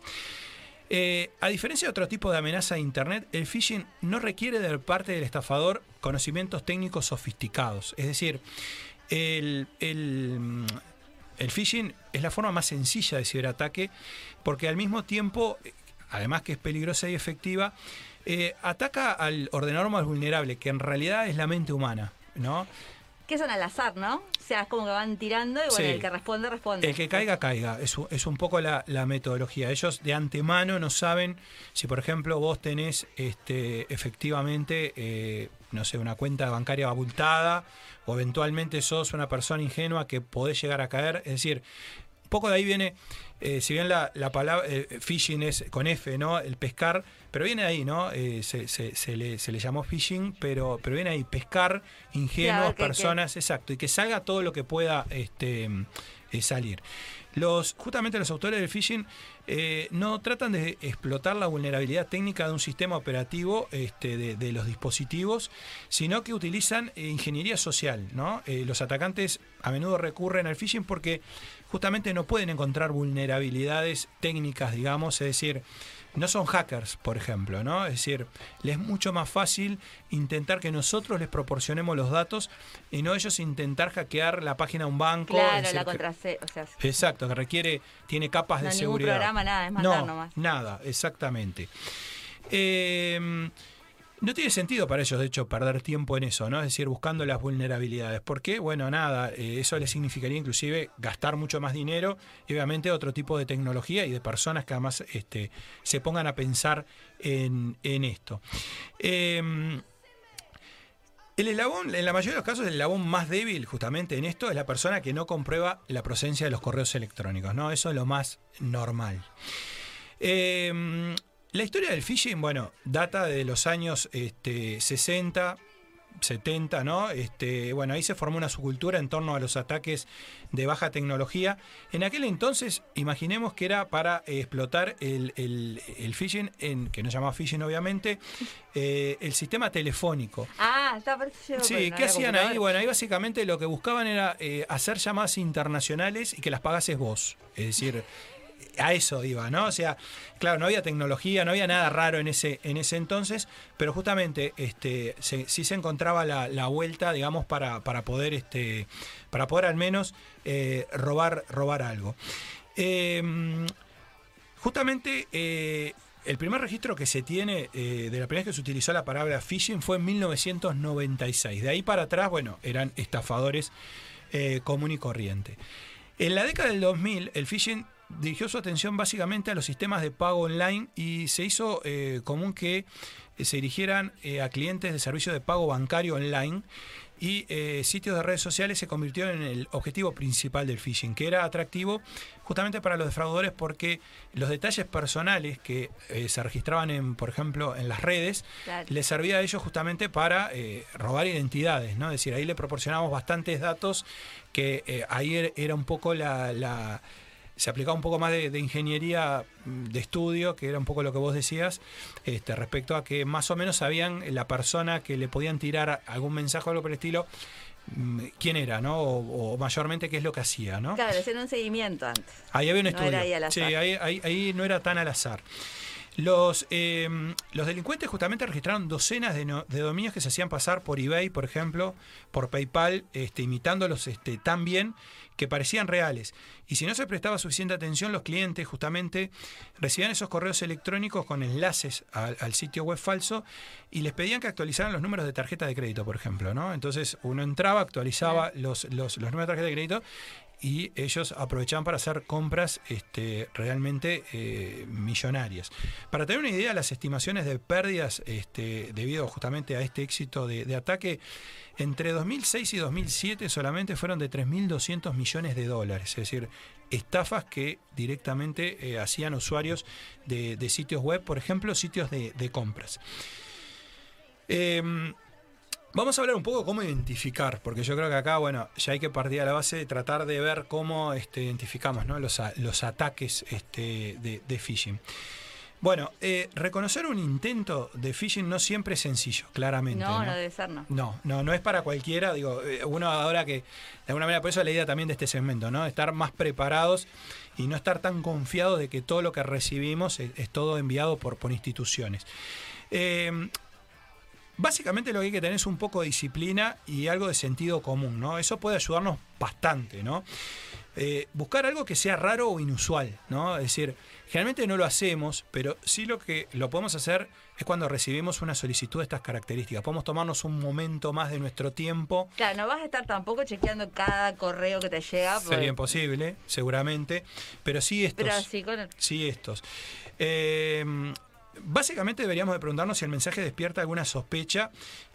S4: A diferencia de otro tipo de amenaza de Internet, el phishing no requiere de parte del estafador conocimientos técnicos sofisticados. Es decir, el, el, mm, el phishing es la forma más sencilla de ciberataque porque al mismo tiempo, además que es peligrosa y efectiva, eh, ataca al ordenador más vulnerable, que en realidad es la mente humana. ¿no?
S3: Que son al azar, ¿no? O sea, es como que van tirando y bueno,
S4: Sí.
S3: el que responde, responde.
S4: El que caiga, caiga. Es, es un poco la, la metodología. Ellos de antemano no saben si, por ejemplo, vos tenés este, efectivamente, eh, no sé, una cuenta bancaria abultada o eventualmente sos una persona ingenua que podés llegar a caer. Es decir, un poco de ahí viene, eh, si bien la, la palabra eh, phishing es con F, ¿no? El pescar, pero viene ahí, ¿no? Eh, se, se- se le, se le llamó phishing, pero, pero viene ahí, pescar ingenuos,
S3: Claro, que- que-
S4: personas, exacto, y que salga todo lo que pueda este, eh, salir. Los, justamente los autores del phishing eh, no tratan de explotar la vulnerabilidad técnica de un sistema operativo este, de, de los dispositivos, sino que utilizan eh, ingeniería social. ¿no? Eh, los atacantes a menudo recurren al phishing porque justamente no pueden encontrar vulnerabilidades técnicas, digamos, es decir, no son hackers, por ejemplo, ¿no? Es decir, les es mucho más fácil intentar que nosotros les proporcionemos los datos y no ellos intentar hackear la página de un banco.
S3: Claro,
S4: decir,
S3: la contraseña. O sea,
S4: Exacto, que requiere, tiene capas
S3: No,
S4: de seguridad.
S3: programa, nada, es mandar
S4: no,
S3: nomás.
S4: Nada, exactamente. Eh, no tiene sentido para ellos, de hecho, perder tiempo en eso, ¿no? Es decir, buscando las vulnerabilidades. ¿Por qué? Bueno, nada, eh, eso les significaría inclusive gastar mucho más dinero y obviamente otro tipo de tecnología y de personas que además este, se pongan a pensar en, esto. Eh, el eslabón, en la mayoría de los casos, el eslabón más débil justamente en esto es la persona que no comprueba la procedencia de los correos electrónicos, ¿no? Eso es lo más normal. Eh, la historia del phishing, bueno, data de los años este, 60, 70, ¿no? Este, bueno, ahí se formó una subcultura en torno a los ataques de baja tecnología. En aquel entonces, imaginemos que era para eh, explotar el, el- el phishing, en, que no se llamaba phishing obviamente, eh, el sistema telefónico.
S3: Ah, está llego,
S4: Sí, ¿qué hacían ahí? Bueno, ahí básicamente lo que buscaban era eh, hacer llamadas internacionales y que las pagases vos. Es decir, a eso iba, ¿no? O sea, claro, no había tecnología, no había nada raro en ese, en ese entonces, pero justamente este, se- sí se encontraba la, la vuelta, digamos, para, para poder, este, para poder al menos eh, robar, robar algo. Eh, Justamente eh, el primer registro que se tiene eh, de la primera vez que se utilizó la palabra phishing fue en 1996. De ahí para atrás, bueno, eran estafadores común y corriente. En la década del 2000, el phishing dirigió su atención básicamente a los sistemas de pago online y se hizo eh, común que eh, se dirigieran eh, a clientes de servicio de pago bancario online y eh, sitios de redes sociales se convirtieron en el objetivo principal del phishing, que era atractivo justamente para los defraudadores porque los detalles personales que eh, se registraban en, por ejemplo, en las redes,
S3: Claro.
S4: les servía a ellos justamente para eh, robar identidades, ¿no? Es decir, ahí le proporcionamos bastantes datos que ahí er- era un poco la, la- se aplicaba un poco más de, de ingeniería mm, de estudio, que era un poco lo que vos decías, este, respecto a que más o menos sabían la persona que le podían tirar algún mensaje o algo por el estilo, mm, quién era, ¿no? O, o mayormente qué es lo que hacía, ¿no?
S3: Claro, hacían un seguimiento antes.
S4: Ahí había un
S3: No
S4: estudio.
S3: era ahí al
S4: sí,
S3: azar.
S4: ahí, ahí- ahí no era tan al azar. Los, eh, los delincuentes justamente registraron docenas de, no- de dominios que se hacían pasar por eBay, por ejemplo, por PayPal, este, imitándolos este, tan bien que parecían reales. Y si no se prestaba suficiente atención, los clientes justamente recibían esos correos electrónicos con enlaces al, al sitio web falso y les pedían que actualizaran los números de tarjeta de crédito, por ejemplo. ¿no? Entonces uno entraba, actualizaba los, los, los números de tarjeta de crédito y ellos aprovechaban para hacer compras este, realmente eh, millonarias. Para tener una idea, las estimaciones de pérdidas este, debido justamente a este éxito de, ataque, entre 2006 y 2007 solamente fueron de 3.200 millones de dólares, es decir, estafas que directamente eh, hacían usuarios de, sitios web, por ejemplo, sitios de, de compras. Em, Vamos a hablar un poco cómo identificar, porque yo creo que acá, bueno, ya hay que partir a la base de tratar de ver cómo este, identificamos ¿no? los, a- los ataques este, de, de phishing. Bueno, eh, reconocer un intento de phishing no siempre es sencillo, claramente.
S3: No, no debe ser, no.
S4: No, no, no es para cualquiera. Digo, eh, uno ahora que, de alguna manera, por eso la idea también de este segmento, ¿no? Estar más preparados y no estar tan confiados de que todo lo que recibimos es, es todo enviado por, por instituciones. Eh, Básicamente lo que hay que tener es un poco de disciplina y algo de sentido común, ¿no? Eso puede ayudarnos bastante, ¿no? Eh, buscar algo que sea raro o inusual, ¿no? Es decir, generalmente no lo hacemos, pero sí lo que lo podemos hacer es cuando recibimos una solicitud de estas características. Podemos tomarnos un momento más de nuestro tiempo.
S3: Claro, no vas a estar tampoco chequeando cada correo que te llega. porque-
S4: Sería imposible, seguramente, pero sí estos.
S3: Pero sí, con el-
S4: Sí, estos. Eh, básicamente deberíamos de preguntarnos si el mensaje despierta alguna sospecha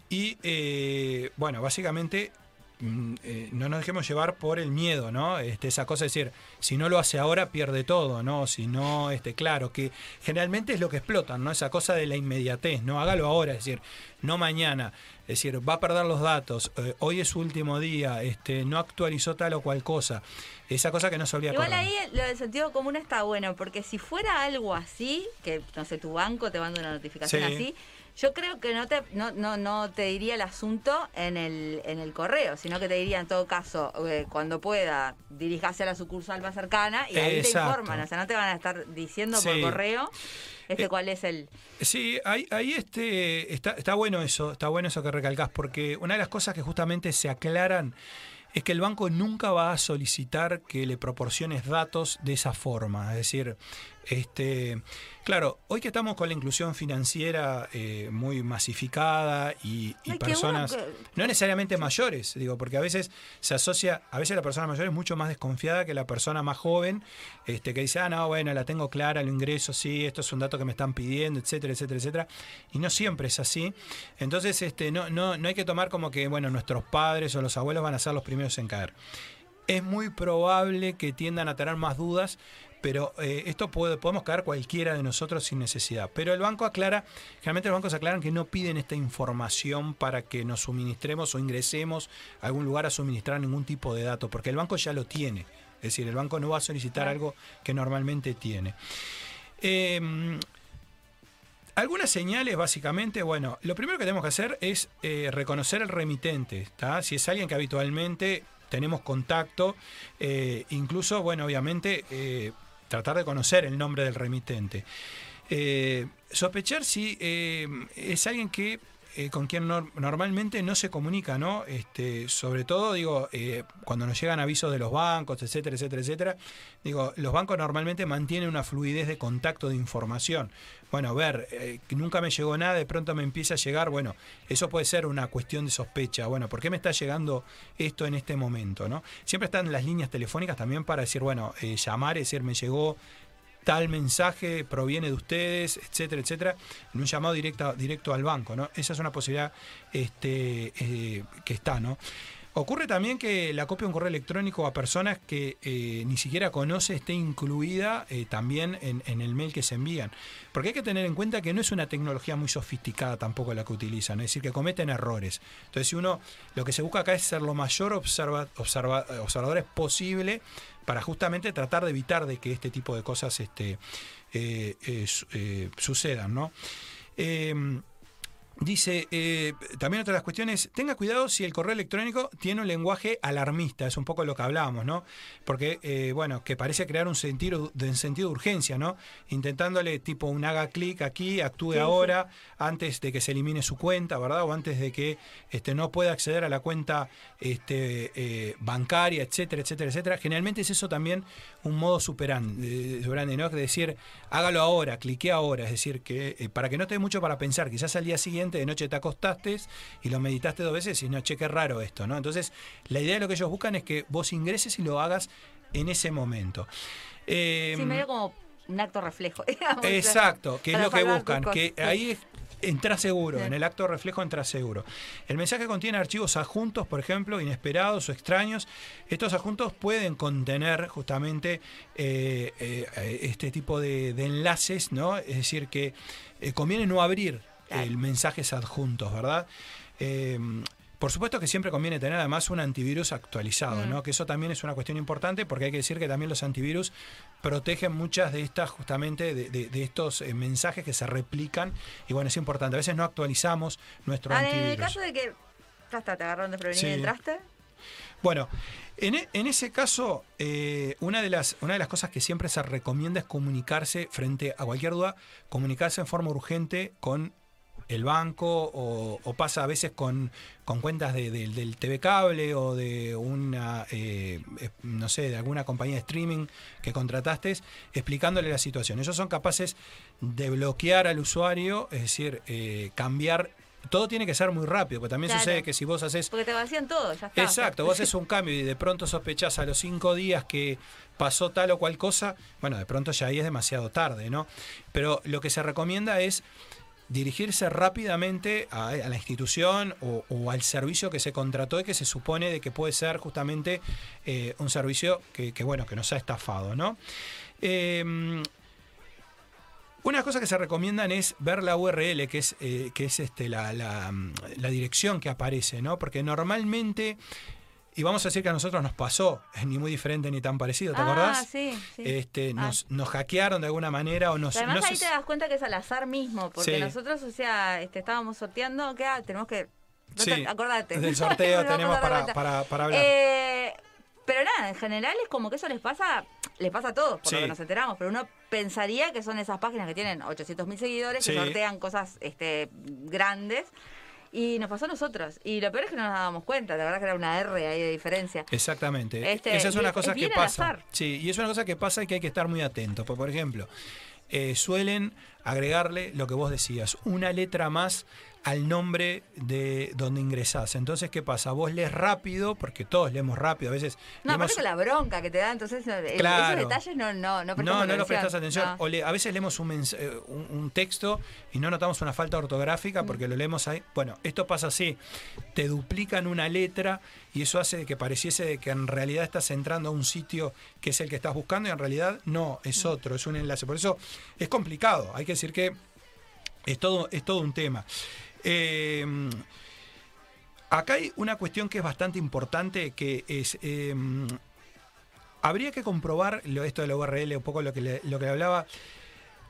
S4: y, eh, bueno, básicamente eh, no nos dejemos llevar por el miedo, ¿no? Este, esa cosa de decir, si no lo hace ahora pierde todo, ¿no? Si no, este, claro, que generalmente es lo que explotan, ¿no? Esa cosa de la inmediatez, ¿no? Hágalo ahora, es decir, no mañana. Es decir, va a perder los datos, eh, hoy es su último día, este, no actualizó tal o cual cosa. Esa cosa que no se olvida
S3: Igual
S4: correr.
S3: ahí lo del sentido común está bueno, porque si fuera algo así, que no sé, tu banco te manda una notificación
S4: Sí.
S3: así, yo creo que no te, no, no, no te diría el asunto en el, en el correo, sino que te diría en todo caso, eh, cuando pueda, diríjase a la sucursal más cercana y ahí te informan, o sea, no te van a estar diciendo por correo este
S4: Eh,
S3: cuál es el...
S4: Sí, ahí, ahí este, está, está bueno eso, está bueno eso que recalcás, porque una de las cosas que justamente se aclaran es que el banco nunca va a solicitar que le proporciones datos de esa forma. Es decir, este, claro, hoy que estamos con la inclusión financiera eh, muy masificada y, y
S3: Ay, qué
S4: personas,
S3: bueno que-
S4: no necesariamente mayores, digo, porque a veces se asocia, a veces la persona mayor es mucho más desconfiada que la persona más joven, este, que dice, ah, no, bueno, la tengo clara, lo ingreso, sí, esto es un dato que me están pidiendo, etcétera, etcétera, etcétera. Y no siempre es así. Entonces, este, no, no, no hay que tomar como que, bueno, nuestros padres o los abuelos van a ser los primeros en caer. Es muy probable que tiendan a tener más dudas, pero eh, esto puede, podemos caer cualquiera de nosotros sin necesidad. Pero el banco aclara, generalmente los bancos aclaran que no piden esta información para que nos suministremos o ingresemos a algún lugar a suministrar ningún tipo de dato, porque el banco ya lo tiene. Es decir, el banco no va a solicitar algo que normalmente tiene. Eh, algunas señales, básicamente, bueno, lo primero que tenemos que hacer es eh, reconocer el remitente. ¿está? Si es alguien que habitualmente tenemos contacto, eh, incluso, bueno, obviamente, eh, tratar de conocer el nombre del remitente. Eh, sospechar si eh, es alguien que eh, con quien nor- normalmente no se comunica, ¿no? Este, sobre todo, digo, eh, cuando nos llegan avisos de los bancos, etcétera, etcétera, etcétera, digo, los bancos normalmente mantienen una fluidez de contacto de información. Bueno, ver, eh, nunca me llegó nada, de pronto me empieza a llegar, bueno, eso puede ser una cuestión de sospecha. Bueno, ¿por qué me está llegando esto en este momento, no? Siempre están las líneas telefónicas también para decir, bueno, llamar, es decir, me llegó tal mensaje proviene de ustedes, etcétera, etcétera, en un llamado directo, directo al banco, ¿no? Esa es una posibilidad este, eh, que está, ¿no? Ocurre también que la copia de un correo electrónico a personas que eh, ni siquiera conoce esté incluida eh, también en, en el mail que se envían. Porque hay que tener en cuenta que no es una tecnología muy sofisticada tampoco la que utilizan, es decir, que cometen errores. Entonces, si uno, lo que se busca acá es ser lo mayor observa- observa- observadores posible para justamente tratar de evitar de que este tipo de cosas este, eh, eh, eh, sucedan, ¿no? Dice, eh, también otra de las cuestiones, tenga cuidado si el correo electrónico tiene un lenguaje alarmista, es un poco lo que hablábamos, ¿no? Porque, eh, bueno, que parece crear un sentido de, sentido de urgencia, ¿no? Intentándole tipo un haga clic aquí, actúe
S3: Sí, sí.
S4: ahora, antes de que se elimine su cuenta, ¿verdad? O antes de que este, no pueda acceder a la cuenta este, eh, bancaria, etcétera, etcétera, etcétera. Generalmente es eso también un modo superandi, superandi, ¿no? Que decir, hágalo ahora, clique ahora, es decir, que para que no te dé mucho para pensar, quizás al día siguiente de noche te acostaste y lo meditaste dos veces y no, che, qué raro esto, ¿no? Entonces, la idea de lo que ellos buscan es que vos ingreses y lo hagas en ese momento. Eh,
S3: Sí, medio como un acto reflejo. digamos.
S4: Exacto, que es lo que buscan, que ahí entra seguro, en el acto reflejo entra seguro. El mensaje contiene archivos adjuntos, por ejemplo, inesperados o extraños. Estos adjuntos pueden contener justamente eh, eh, este tipo de, de enlaces, ¿no? Es decir, que eh, conviene no abrir
S3: Claro.
S4: el mensajes adjuntos, ¿verdad? Eh, Por supuesto que siempre conviene tener además un antivirus actualizado,
S3: Mm.
S4: ¿no? Que eso también es una cuestión importante porque hay que decir que también los antivirus protegen muchas de estas, justamente, de, de- de estos eh, mensajes que se replican. Y bueno, es importante. A veces no actualizamos nuestro
S3: Ah, en
S4: antivirus.
S3: el caso de que. Ya está, te agarraron desprevenido
S4: Sí.
S3: y entraste.
S4: Bueno, en, e- en ese caso, eh, una, de las, una de las cosas que siempre se recomienda es comunicarse frente a cualquier duda, comunicarse en forma urgente con el banco o, o pasa a veces con, con cuentas de- de- del TV cable o de una, eh, eh, no sé, de alguna compañía de streaming que contrataste, explicándole la situación. Ellos son capaces de bloquear al usuario, es decir, eh, cambiar. Todo tiene que ser muy rápido, porque también
S3: Claro.
S4: sucede que si vos haces
S3: Porque te vacían todo, ya está.
S4: Exacto, vos haces un cambio y de pronto sospechás a los cinco días que pasó tal o cual cosa, bueno, de pronto ya ahí es demasiado tarde, ¿no? Pero lo que se recomienda es dirigirse rápidamente a, la institución o, al servicio que se contrató y que se supone de que puede ser justamente eh, un servicio que, bueno, que nos ha estafado, ¿no? Eh, una cosa que se recomiendan es ver la URL, que es, eh, que es este, la, la dirección que aparece, ¿no? Porque normalmente, y vamos a decir que a nosotros nos pasó, es ni muy diferente ni tan parecido, ¿te
S3: ah,
S4: acordás?
S3: sí, sí.
S4: Este,
S3: Ah.
S4: nos, nos hackearon de alguna manera o nos...
S3: Además ahí te das cuenta que es al azar mismo, porque
S4: Sí.
S3: nosotros, o sea, este, estábamos sorteando, que ah, tenemos que... no
S4: Sí,
S3: te- acordate.
S4: del sorteo tenemos para, para, para hablar.
S3: Eh, pero nada, en general es como que eso les pasa, les pasa a todos, por
S4: Sí.
S3: lo que nos enteramos, pero uno pensaría que son esas páginas que tienen 800.000 seguidores,
S4: Sí.
S3: que sortean cosas este, grandes, y nos pasó a nosotros. Y lo peor es que no nos dábamos cuenta, la verdad que era una R ahí de diferencia.
S4: Exactamente.
S3: Este,
S4: Esa es una cosa
S3: es
S4: que pasa. Sí, y es una cosa que pasa y que hay que estar muy atentos. Por, por ejemplo, eh, suelen agregarle lo que vos decías, una letra más al nombre de donde ingresás. Entonces, ¿qué pasa? Vos lees rápido, porque todos leemos rápido, a veces
S3: No,
S4: leemos-
S3: aparte con la bronca que te da, entonces eh,
S4: Claro.
S3: esos detalles no, no, no
S4: no, no lo
S3: atención.
S4: prestas atención.
S3: No.
S4: O le- a veces leemos un, eh, un, un texto y no notamos una falta ortográfica
S3: Mm.
S4: porque lo leemos ahí. Bueno, esto pasa así. Te duplican una letra y eso hace que pareciese de que en realidad estás entrando a un sitio que es el que estás buscando y en realidad no,
S3: Mm.
S4: es otro, es un enlace. Por eso es complicado. Hay que decir que es todo, es todo un tema. Eh, acá hay una cuestión que es bastante importante, que es... eh, habría que comprobar lo, esto de la URL, un poco lo que le, lo que le hablaba.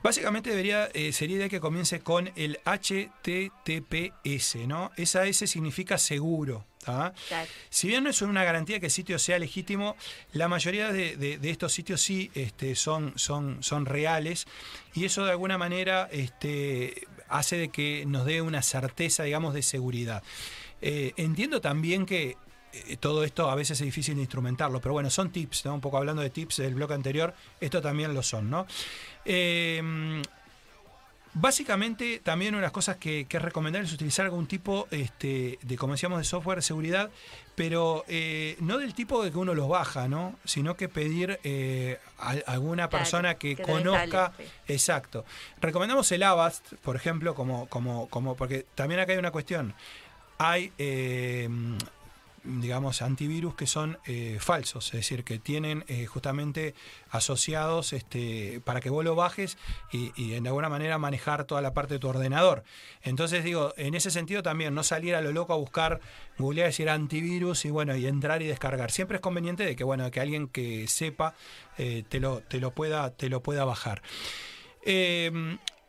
S4: Básicamente debería, eh, sería de que comience con el HTTPS, ¿no? Esa S significa seguro. ¿tá?
S3: Claro.
S4: Si bien no es una garantía que el sitio sea legítimo, la mayoría de, de- de estos sitios sí este, son, son, son reales y eso de alguna manera este, hace de que nos dé una certeza, digamos, de seguridad. Eh, entiendo también que eh, todo esto a veces es difícil de instrumentarlo, pero bueno, son tips, ¿no? Un poco hablando de tips del bloque anterior, esto también lo son, ¿no? Eh, Básicamente, también una de las cosas que, que es recomendable es utilizar algún tipo este, de, como decíamos, de software de seguridad, pero eh, no del tipo de que uno los baja, ¿no? Sino que pedir eh, a, alguna
S3: Claro,
S4: persona que, conozca.
S3: sí.
S4: Exacto. Recomendamos el Avast, por ejemplo, como, como, como, porque también acá hay una cuestión. Hay eh, digamos, antivirus que son eh, falsos, es decir, que tienen eh, justamente asociados este, para que vos lo bajes y, y de alguna manera manejar toda la parte de tu ordenador. Entonces digo, en ese sentido también no salir a lo loco a buscar, googlear, decir antivirus y bueno, y entrar y descargar. Siempre es conveniente de que bueno, que alguien que sepa eh, te, lo, te, lo pueda, te lo pueda bajar.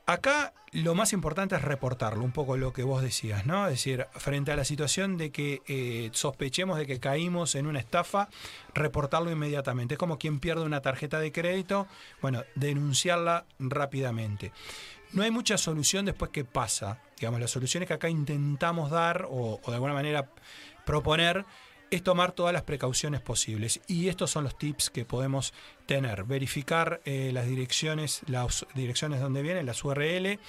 S4: Acá lo más importante es reportarlo, un poco lo que vos decías, ¿no? Es decir, frente a la situación de que eh, sospechemos de que caímos en una estafa, reportarlo inmediatamente. Es como quien pierde una tarjeta de crédito, bueno, denunciarla rápidamente. No hay mucha solución después que pasa. Digamos, las soluciones que acá intentamos dar o, o de alguna manera proponer es tomar todas las precauciones posibles. Y estos son los tips que podemos tener. Verificar eh, las direcciones, las direcciones donde vienen, las URL,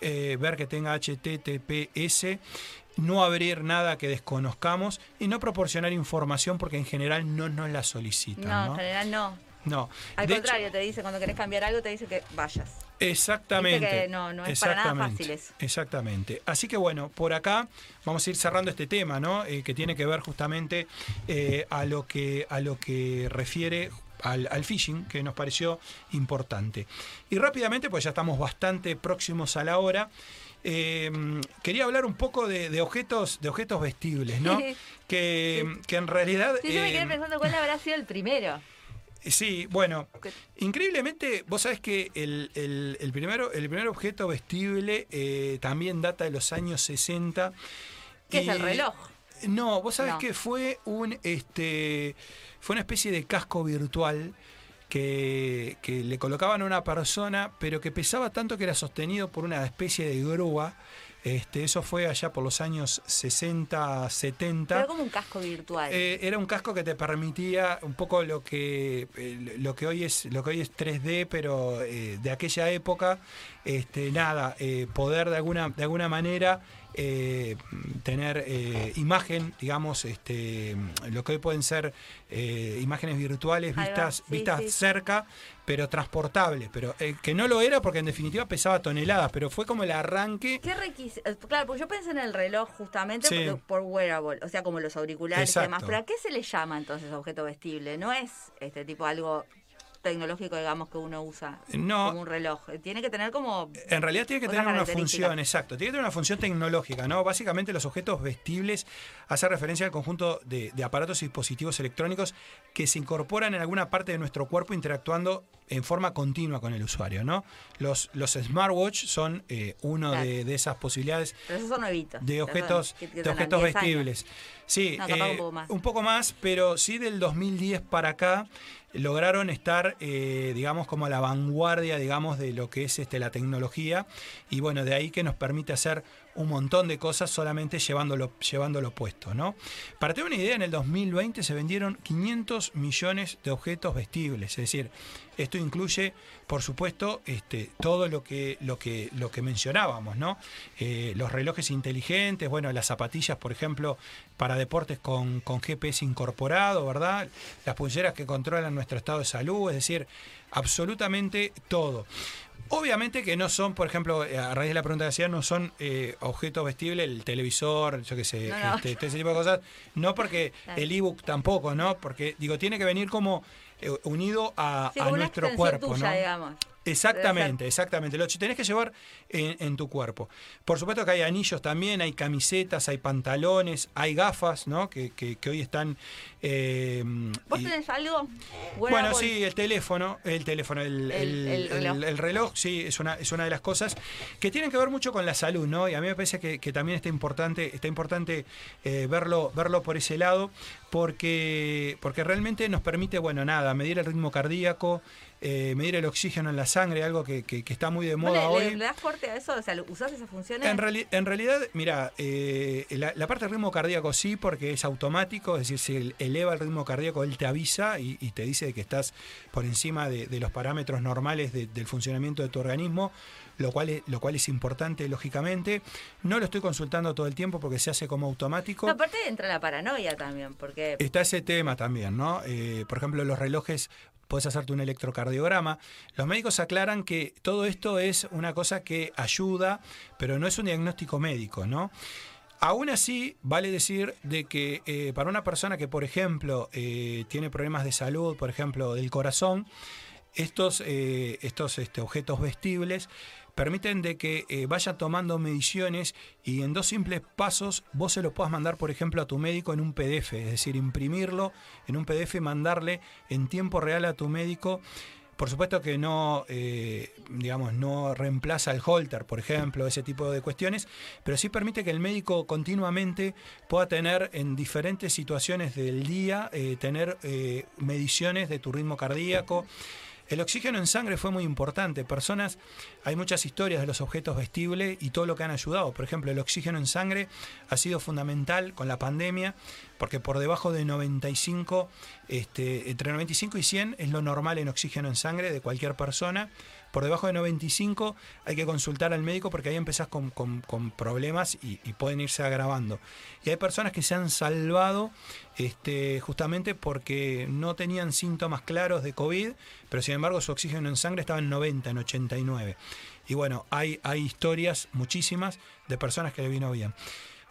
S4: eh, ver que tenga HTTPS, no abrir nada que desconozcamos y no proporcionar información porque en general no nos la solicitan.
S3: No,
S4: No,
S3: en general no.
S4: No.
S3: Al
S4: De hecho,
S3: contrario, te dice cuando querés cambiar algo, te dice que vayas.
S4: Exactamente.
S3: Que no- no es para nada fácil eso.
S4: Exactamente. Así que bueno, por acá vamos a ir cerrando este tema, ¿no? Eh, que tiene que ver justamente eh, a lo que a lo que refiere al, al phishing, que nos pareció importante. Y rápidamente, pues ya estamos bastante próximos a la hora. eh, quería hablar un poco de, de objetos, de objetos vestibles, ¿no? que, que en realidad.
S3: Sí, yo me quedé
S4: eh,
S3: pensando cuál habrá sido el primero.
S4: Sí, bueno, increíblemente, vos sabés que el, el- el primero, el primer objeto vestible eh, también data de los años 60.
S3: ¿Qué es el reloj?
S4: No, vos sabés
S3: No.
S4: que fue un este fue una especie de casco virtual que, que le colocaban a una persona, pero que pesaba tanto que era sostenido por una especie de grúa. Este, eso fue allá por los años 60, 70.
S3: Pero como un casco virtual.
S4: Eh, era un casco que te permitía un poco lo que eh, lo que hoy es lo que hoy es 3D, pero eh, de aquella época, este, nada, poder de alguna de alguna manera eh, tener eh, imagen, digamos, este, lo que hoy pueden ser eh, imágenes virtuales vistas
S3: sí,
S4: vistas
S3: sí.
S4: cerca, pero transportables, pero que no lo era porque en definitiva pesaba toneladas, pero fue como el arranque.
S3: ¿Qué? Claro, porque yo pensé en el reloj justamente
S4: Sí.
S3: porque- por wearable, o sea, como los auriculares y
S4: Exacto.
S3: demás. Pero ¿a qué se le llama entonces objeto vestible? No es este tipo algo tecnológico, digamos, que uno usa
S4: No.
S3: como un reloj. Tiene que tener como...
S4: En realidad tiene que tener una función, exacto, tiene que tener una función tecnológica, ¿no? Básicamente los objetos vestibles hacen referencia al conjunto de, de aparatos y dispositivos electrónicos que se incorporan en alguna parte de nuestro cuerpo interactuando en forma continua con el usuario, ¿no? Los, los smartwatch son eh, uno
S3: Claro.
S4: de, de esas posibilidades
S3: Pero esos son nuevitos.
S4: de objetos,
S3: son- que- que
S4: de
S3: tendrán
S4: objetos
S3: 10 años.
S4: vestibles. Sí,
S3: No,
S4: eh,
S3: un poco más.
S4: un poco más, pero sí del 2010 para acá lograron estar, eh, digamos, como a la vanguardia, digamos, de lo que es este, la tecnología. Y bueno, de ahí que nos permite hacer un montón de cosas solamente llevándolo, llevándolo puesto, ¿no? Para tener una idea, en el 2020 se vendieron 500 millones de objetos vestibles, es decir, esto incluye, por supuesto, este, todo lo que, lo que, lo que mencionábamos, ¿no? Eh, los relojes inteligentes, bueno, las zapatillas, por ejemplo, para deportes con, con GPS incorporado, ¿verdad? Las pulseras que controlan nuestro estado de salud, es decir, absolutamente todo. Obviamente que no son, por ejemplo, eh, a raíz de la pregunta que hacía, no son eh, objetos vestibles, el televisor, yo qué sé,
S3: No, no.
S4: este, todo ese tipo de cosas. No porque el ebook tampoco, ¿no? Porque, digo, tiene que venir como eh, unido a,
S3: Sí,
S4: nuestro cuerpo,
S3: tuya,
S4: ¿no?
S3: digamos.
S4: Exactamente, exactamente. Lo tenés que llevar en, en tu cuerpo. Por supuesto que hay anillos también, hay camisetas, hay pantalones, hay gafas, ¿no? Que, que- que hoy están. eh,
S3: ¿Vos
S4: y-
S3: tenés algo?
S4: bueno,
S3: Wearable.
S4: sí, el teléfono, el teléfono, el,
S3: El-
S4: el-
S3: el reloj.
S4: el- el reloj, sí, es una, es una de las cosas que tienen que ver mucho con la salud, ¿no? Y a mí me parece que, que también está importante, está importante eh, verlo, verlo por ese lado, porque, porque realmente nos permite, bueno, nada, medir el ritmo cardíaco, eh, medir el oxígeno en la sangre, algo que, que- que está muy de
S3: ¿Vos
S4: moda
S3: le,
S4: hoy.
S3: le- das corte a eso? O sea, ¿usás esas funciones?
S4: En, reali- en realidad, mira, eh, la, la parte del ritmo cardíaco sí, porque es automático, es decir, si el- eleva el ritmo cardíaco, él te avisa y, y te dice que estás por encima de, de los parámetros normales de- del funcionamiento de tu organismo, lo cual, es, lo cual es importante, lógicamente. No lo estoy consultando todo el tiempo porque se hace como automático.
S3: No, aparte entra la paranoia también, porque...
S4: Está ese tema también, ¿no? Eh, por ejemplo, los relojes, puedes hacerte un electrocardiograma. Los médicos aclaran que todo esto es una cosa que ayuda, pero no es un diagnóstico médico, ¿no? Aún así, vale decir de que eh, para una persona que, por ejemplo, eh, tiene problemas de salud, por ejemplo, del corazón, estos, eh, estos este, objetos vestibles permiten de que eh, vaya tomando mediciones y en dos simples pasos vos se lo puedas mandar, por ejemplo, a tu médico en un PDF, es decir, imprimirlo en un PDF y mandarle en tiempo real a tu médico. Por supuesto que no, eh, digamos, no reemplaza el holter, por ejemplo, ese tipo de cuestiones, pero sí permite que el médico continuamente pueda tener en diferentes situaciones del día, eh, tener eh, mediciones de tu ritmo cardíaco. El oxígeno en sangre fue muy importante. Personas, hay muchas historias de los objetos vestibles y todo lo que han ayudado. Por ejemplo, el oxígeno en sangre ha sido fundamental con la pandemia, porque por debajo de 95, este, entre 95 y 100 es lo normal en oxígeno en sangre de cualquier persona. Por debajo de 95 hay que consultar al médico porque ahí empezás con, con- problemas y, y pueden irse agravando. Y hay personas que se han salvado este, justamente porque no tenían síntomas claros de COVID, pero sin embargo su oxígeno en sangre estaba en 90, en 89. Y bueno, hay, hay historias muchísimas de personas que le vino bien.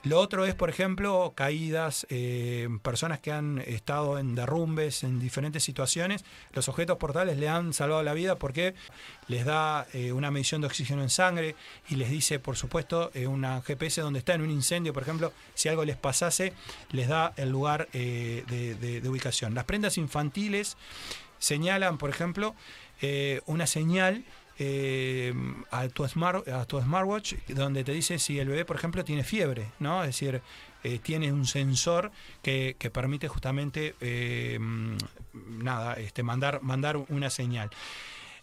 S4: Lo otro es, por ejemplo, caídas, eh, personas que han estado en derrumbes, en diferentes situaciones. Los objetos portables le han salvado la vida porque les da eh, una medición de oxígeno en sangre y les dice, por supuesto, eh, una GPS donde está en un incendio, por ejemplo, si algo les pasase, les da el lugar de, ubicación. Las prendas infantiles señalan, por ejemplo, una señal eh, a, tu smart, a tu smartwatch donde te dice si el bebé, por ejemplo, tiene fiebre, ¿no? Es decir, eh, tiene un sensor que, que permite justamente eh, nada, este, mandar, mandar una señal.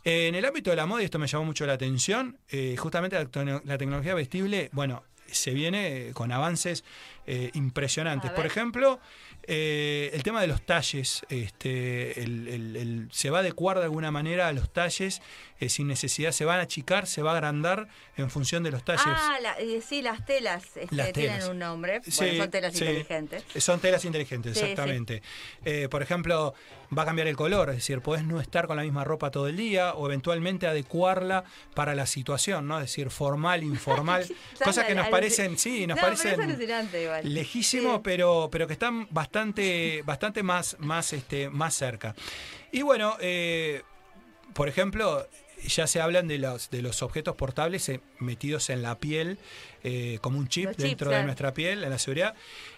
S4: En el ámbito de la moda, y esto me llamó mucho la atención, justamente la, tecno- la tecnología vestible, bueno, se viene con avances eh, impresionantes. Por ejemplo, eh, el tema de los talles, este, el- el- el- se va a adecuar de alguna manera a los talles eh, sin necesidad, se van a achicar, se va a agrandar en función de los talles.
S3: Ah, la- eh, sí, las telas este,
S4: Las
S3: tienen
S4: telas.
S3: un nombre.
S4: Sí,
S3: bueno, son telas
S4: sí.
S3: inteligentes.
S4: Son telas inteligentes,
S3: Sí,
S4: exactamente. Eh, por ejemplo, va a cambiar el color, es decir, podés no estar con la misma ropa todo el día o eventualmente adecuarla para la situación, ¿no? Es decir, formal, informal, cosas que nos parecen, sí, nos
S3: No, pero
S4: parecen
S3: igual.
S4: lejísimo, pero, pero que están bastante, bastante más, más, este, más cerca. Y bueno, eh, por ejemplo, ya se hablan de los, de los objetos portables eh, metidos en la piel, eh, como un chip
S3: Los chips,
S4: dentro de
S3: claro.
S4: nuestra piel, en la seguridad.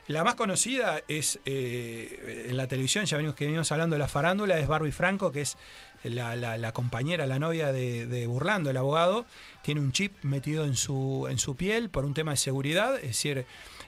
S4: La más conocida es eh, en la televisión, ya venimos que venimos hablando de la farándula, es Barbie Franco, que es la, la- la compañera, la novia de, de Burlando, el abogado. Tiene un chip metido en su, en su piel por un tema de seguridad, es decir,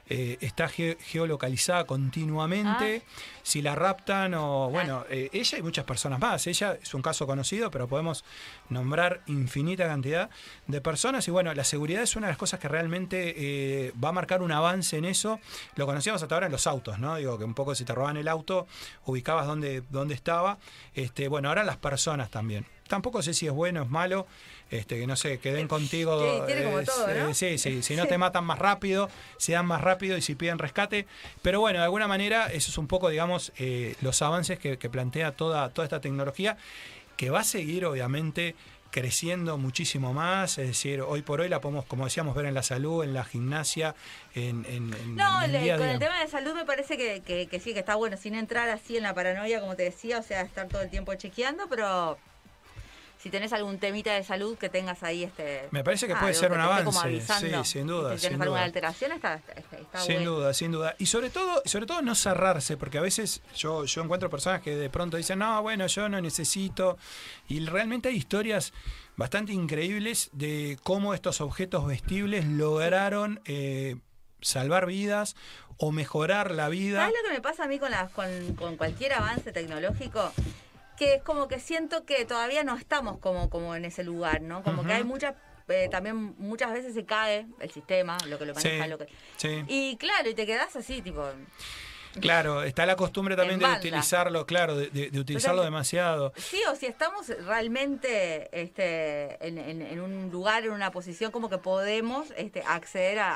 S4: eh, está ge- geolocalizada continuamente. Si la raptan o, bueno, eh, ella y muchas personas más. Ella es un caso conocido, pero podemos nombrar infinita cantidad de personas. Y bueno, la seguridad es una de las cosas que realmente eh, va a marcar un avance en eso. Lo conocíamos hasta ahora en los autos, ¿no? Digo, que un poco si te roban el auto, ubicabas dónde, dónde estaba. Este, bueno, ahora las personas también. Tampoco sé si es bueno o es malo, este, que no sé, que den contigo.
S3: Sí, tiene como
S4: eh,
S3: todo, ¿no?
S4: eh, sí, sí, si no te matan más rápido, se dan más rápido y si piden rescate. Pero bueno, de alguna manera, eso es un poco, digamos, eh, los avances que, que plantea toda, toda esta tecnología, que va a seguir, obviamente, creciendo muchísimo más. Es decir, hoy por hoy la podemos, como decíamos, ver en la salud, en la gimnasia, en, en,
S3: No,
S4: en el día
S3: con el tema de salud me parece que, que- que sí, que está bueno, sin entrar así en la paranoia, como te decía, o sea, estar todo el tiempo chequeando, pero si tenés algún temita de salud que tengas ahí, este.
S4: Me parece que
S3: ah,
S4: puede ser
S3: que
S4: un avance, sí, sin duda,
S3: Si tenés
S4: sin
S3: alguna
S4: duda.
S3: alteración, está, está,
S4: Sin
S3: bueno.
S4: duda, sin duda. Y sobre todo, sobre todo no cerrarse, porque a veces yo, yo encuentro personas que de pronto dicen, no, bueno, yo no necesito. Y realmente hay historias bastante increíbles de cómo estos objetos vestibles lograron eh, salvar vidas o mejorar la vida.
S3: ¿Sabes lo que me pasa a mí con, con, con cualquier avance tecnológico? Que es como que siento que todavía no estamos como, como en ese lugar, ¿no? Como que hay muchas, eh, también muchas veces se cae el sistema, lo que lo maneja,
S4: Sí,
S3: lo que...
S4: sí.
S3: Y claro, y te quedas así, tipo...
S4: Claro, está la costumbre también de utilizarlo, claro, de, de- de utilizarlo demasiado.
S3: Sí, o si estamos realmente este, en, en- en un lugar, en una posición como que podemos este, acceder a,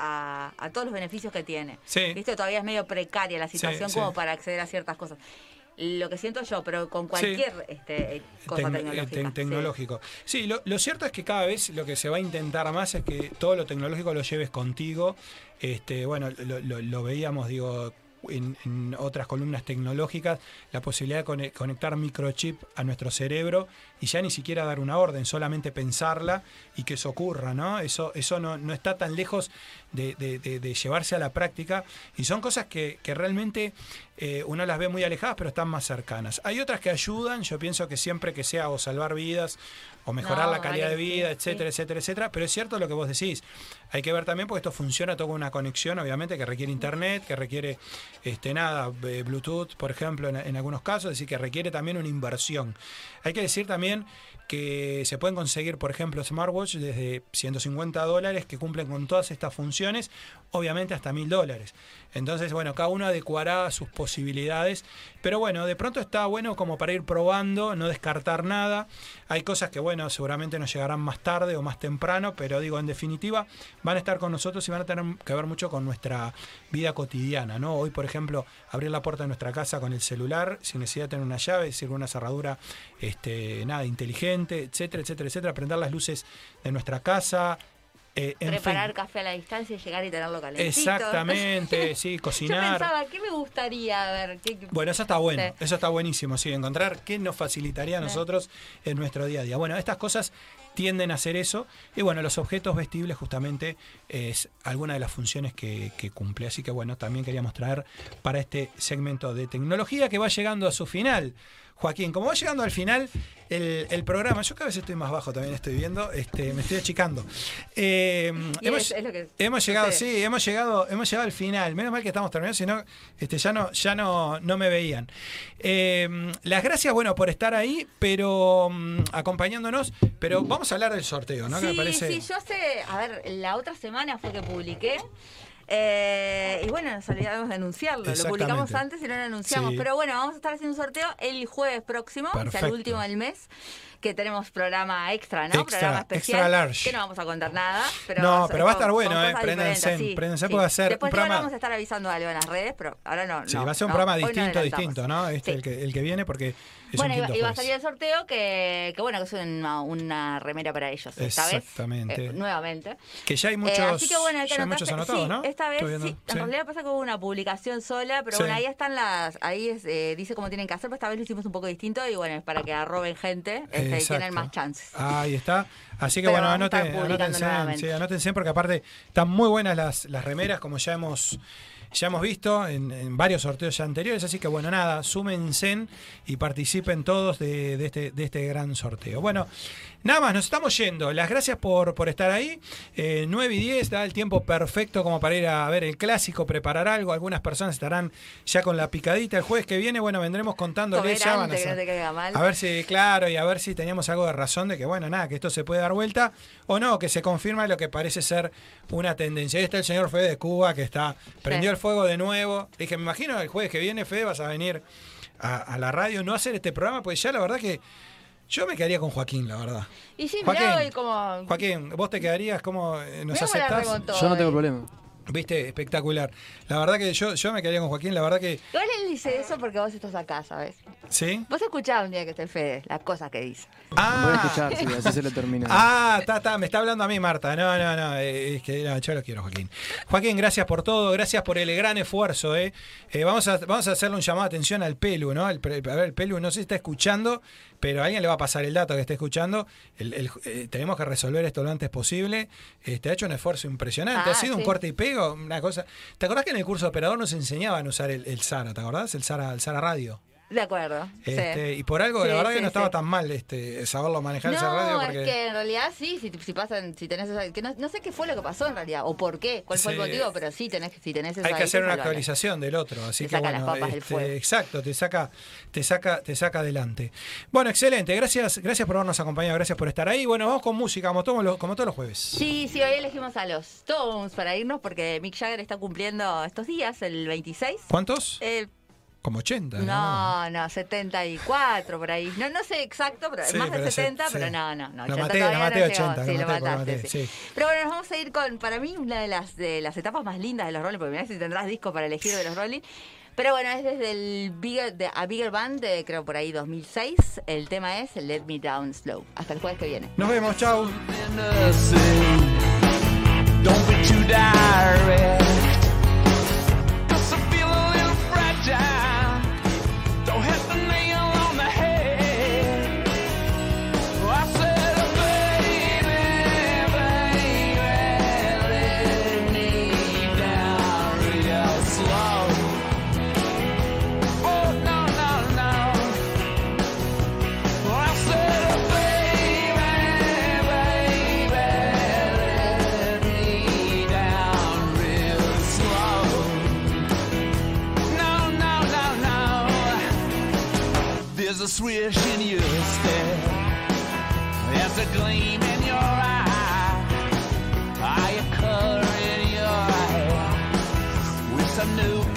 S3: a- a todos los beneficios que tiene.
S4: Sí.
S3: ¿Viste? Todavía es medio precaria la situación
S4: sí.
S3: como para acceder a ciertas cosas. Lo que siento yo, pero con cualquier este, cosa
S4: Tec- eh,
S3: tecnológica.
S4: tec-
S3: sí.
S4: tecnológico. Sí, lo, lo cierto es que cada vez lo que se va a intentar más es que todo lo tecnológico lo lleves contigo. Este, bueno, lo, lo- lo veíamos, digo, en, en otras columnas tecnológicas, la posibilidad de cone- conectar microchip a nuestro cerebro y ya ni siquiera dar una orden, solamente pensarla y que eso ocurra, ¿no? Eso, eso no, no está tan lejos de, de- de- de llevarse a la práctica y son cosas que, que realmente eh, uno las ve muy alejadas, pero están más cercanas. Hay otras que ayudan, yo pienso que siempre que sea o salvar vidas o mejorar
S3: No,
S4: la calidad
S3: vale,
S4: de vida,
S3: sí.
S4: etcétera, etcétera, etcétera, pero es cierto lo que vos decís. Hay que ver también porque esto funciona todo con una conexión, obviamente, que requiere internet, que requiere este nada, eh, Bluetooth, por ejemplo, en, en algunos casos, es decir, que requiere también una inversión. Hay que decir también también que se pueden conseguir, por ejemplo, smartwatch desde 150 dólares que cumplen con todas estas funciones, obviamente hasta 1000 dólares. Entonces, bueno, cada uno adecuará sus posibilidades, pero bueno, de pronto está bueno como para ir probando, no descartar nada. Hay cosas que, bueno, seguramente nos llegarán más tarde o más temprano, pero digo, en definitiva, van a estar con nosotros y van a tener que ver mucho con nuestra vida cotidiana, ¿no? Hoy, por ejemplo, abrir la puerta de nuestra casa con el celular, sin necesidad de tener una llave, decir, una cerradura, este, nada, inteligente, etcétera, etcétera, etcétera, prender las luces de nuestra casa, Eh, en
S3: Preparar
S4: fin.
S3: café a la distancia y llegar y tenerlo calentito.
S4: Exactamente, sí,
S3: Yo
S4: cocinar.
S3: pensaba, ¿qué me gustaría? A ver, ¿qué-
S4: Bueno, eso está bueno,
S3: Sí.
S4: eso está buenísimo, sí, encontrar qué nos facilitaría a nosotros en nuestro día a día. Bueno, estas cosas tienden a hacer eso y bueno, los objetos vestibles justamente es alguna de las funciones que, que cumple. Así que bueno, también queríamos traer para este segmento de tecnología que va llegando a su final. Joaquín, como va llegando al final el, el programa, yo cada vez estoy más bajo también, estoy viendo, este, me estoy achicando. Eh, hemos,
S3: es- es lo que
S4: hemos llegado, sí, hemos llegado, hemos llegado al final. Menos mal que estamos terminando, si no, este, ya no, ya no, no me veían. Eh, las gracias, bueno, por estar ahí, pero mm, acompañándonos. Pero vamos a hablar del sorteo, ¿no? que me
S3: Sí,
S4: parece.
S3: sí, yo hace, a ver, la otra semana fue que publiqué. Eh, y bueno, nos olvidamos de anunciarlo. Lo publicamos antes y no lo anunciamos.
S4: Sí.
S3: Pero bueno, vamos a estar haciendo un sorteo el jueves próximo, o sea,
S4: Perfecto.
S3: el último del mes, que tenemos programa extra, ¿no?
S4: Extra,
S3: programa especial.
S4: extra large.
S3: Que no vamos a contar nada. Pero
S4: No, pero va a estar bueno, eh, préndanse, porque va a ser
S3: Después
S4: un programa-
S3: vamos a estar avisando algo en las redes, pero ahora no.
S4: Sí,
S3: no,
S4: va a ser un
S3: no,
S4: programa
S3: no
S4: distinto, distinto, ¿no? Este,
S3: Sí.
S4: el, que, el que viene, porque es
S3: Bueno,
S4: un quinto
S3: iba a salir el sorteo que, que bueno, que es una, una remera para ellos esta vez.
S4: Exactamente.
S3: eh, nuevamente.
S4: Que ya hay
S3: Eh,
S4: muchos,
S3: así que bueno, hay que
S4: ya hay muchos anotados,
S3: Sí,
S4: ¿no?
S3: Esta vez sí. En
S4: sí.
S3: realidad pasa que hubo una publicación sola, pero
S4: Sí.
S3: bueno, ahí están las, ahí es, eh, dice cómo tienen que hacer, pero esta vez lo hicimos un poco distinto y bueno, es para que arroben gente este,
S4: Exacto.
S3: tienen más chances.
S4: Ahí está. Así que
S3: Pero
S4: bueno, anoten, anótense, sí, anótense porque aparte están muy buenas las, las remeras, como ya hemos, ya hemos visto en, en varios sorteos ya anteriores. Así que bueno, nada, súmense y participen todos de, de este, de este gran sorteo. Bueno, nada más, nos estamos yendo. Las gracias por, por estar ahí. Eh, 9 y 10 da el tiempo perfecto como para ir a ver el clásico, preparar algo. Algunas personas estarán ya con la picadita. El jueves que viene, bueno, vendremos contándoles. Ya van a a ver si, claro, y a ver si teníamos algo de razón de que, bueno, nada, que esto se puede dar vuelta o no, que se confirma lo que parece ser una tendencia. Ahí está el señor Fede de Cuba que está, prendió
S3: Sí.
S4: el fuego de nuevo. Dije, me imagino el jueves que viene, Fede, vas a venir a, a la radio, no a hacer este programa, pues ya la verdad que yo me quedaría con Joaquín, la verdad.
S3: Y sí,
S4: Joaquín.
S3: mirá hoy como...
S4: Joaquín, vos te quedarías como eh, nos
S3: Mirá cómo la
S4: aceptás.
S3: remontó
S6: Yo no tengo
S3: hoy.
S6: problema.
S4: Viste, espectacular. La verdad que yo, yo me quedaría con Joaquín, la verdad que.
S3: Igual él dice eso porque vos estás acá, ¿sabes?
S4: ¿Sí?
S3: Vos escuchás un día que esté Fede, las cosas que dice.
S6: Voy a
S4: Ah,
S6: escuchar, sí, así se lo termina.
S4: Ah, está, está, me está hablando a mí Marta. No, no, no, eh, es que no, yo lo quiero, Joaquín. Joaquín, gracias por todo, gracias por el gran esfuerzo. Eh. Eh, vamos, a, vamos a hacerle un llamado de atención al Pelu, ¿no? El, pre- a ver, el Pelu no sé si está escuchando, pero a alguien le va a pasar el dato que esté escuchando. El- el- eh, tenemos que resolver esto lo antes posible. Este, ha hecho un esfuerzo impresionante.
S3: Ah,
S4: ha sido un corte y pego, una cosa. ¿Te acordás que en el curso de operador nos enseñaban a usar el, el Sara? ¿Te acordás? El Sara, el Sara Radio.
S3: De acuerdo. sí.
S4: Este, Y por algo,
S3: Sí,
S4: la verdad que
S3: sí,
S4: no estaba tan mal este, saberlo manejar esa radio.
S3: No,
S4: Porque...
S3: es que en realidad sí, si, si pasan, si tenés esa, que no, no sé qué fue lo que pasó en realidad, o por qué, cuál fue el motivo, pero sí tenés que, si tenés eso
S4: Hay que hacer una actualización del otro, así
S3: Te
S4: que
S3: saca las
S4: bueno,
S3: papas del
S4: este,
S3: fuego.
S4: exacto, te saca, te saca, te saca adelante. Bueno, excelente, gracias, gracias por habernos acompañado, gracias por estar ahí. Bueno, vamos con música, como todos los, como todos los jueves.
S3: Sí, sí, hoy elegimos a los Stones para irnos porque Mick Jagger está cumpliendo estos días, el 26.
S4: ¿Cuántos?
S3: Eh,
S4: Como 80.
S3: no, no, 74 por ahí. No, no sé exacto, pero
S4: Sí,
S3: más de
S4: pero se-
S3: 70,
S4: sí.
S3: pero no, no, no.
S4: Lo
S3: 80
S4: maté, lo
S3: todavía
S4: maté
S3: no
S4: 80,
S3: llegó.
S4: lo
S3: Sí, lo
S4: maté, lo
S3: mataste,
S4: maté,
S3: sí.
S4: sí.
S3: Pero bueno, nos vamos a ir con, para mí, una de las, de las etapas más lindas de los Rolling, porque mirá si tendrás disco para elegir de los Rolling. Pero bueno, es desde el Bigger, de, A Bigger Band, de, creo por ahí 2006. El tema es Let Me Down Slow. Hasta el jueves que viene.
S4: Nos vemos, chau.
S5: Don't be too direct. A swish in your stare. There's a gleam in your eye. Eye of color in your eye. With some new.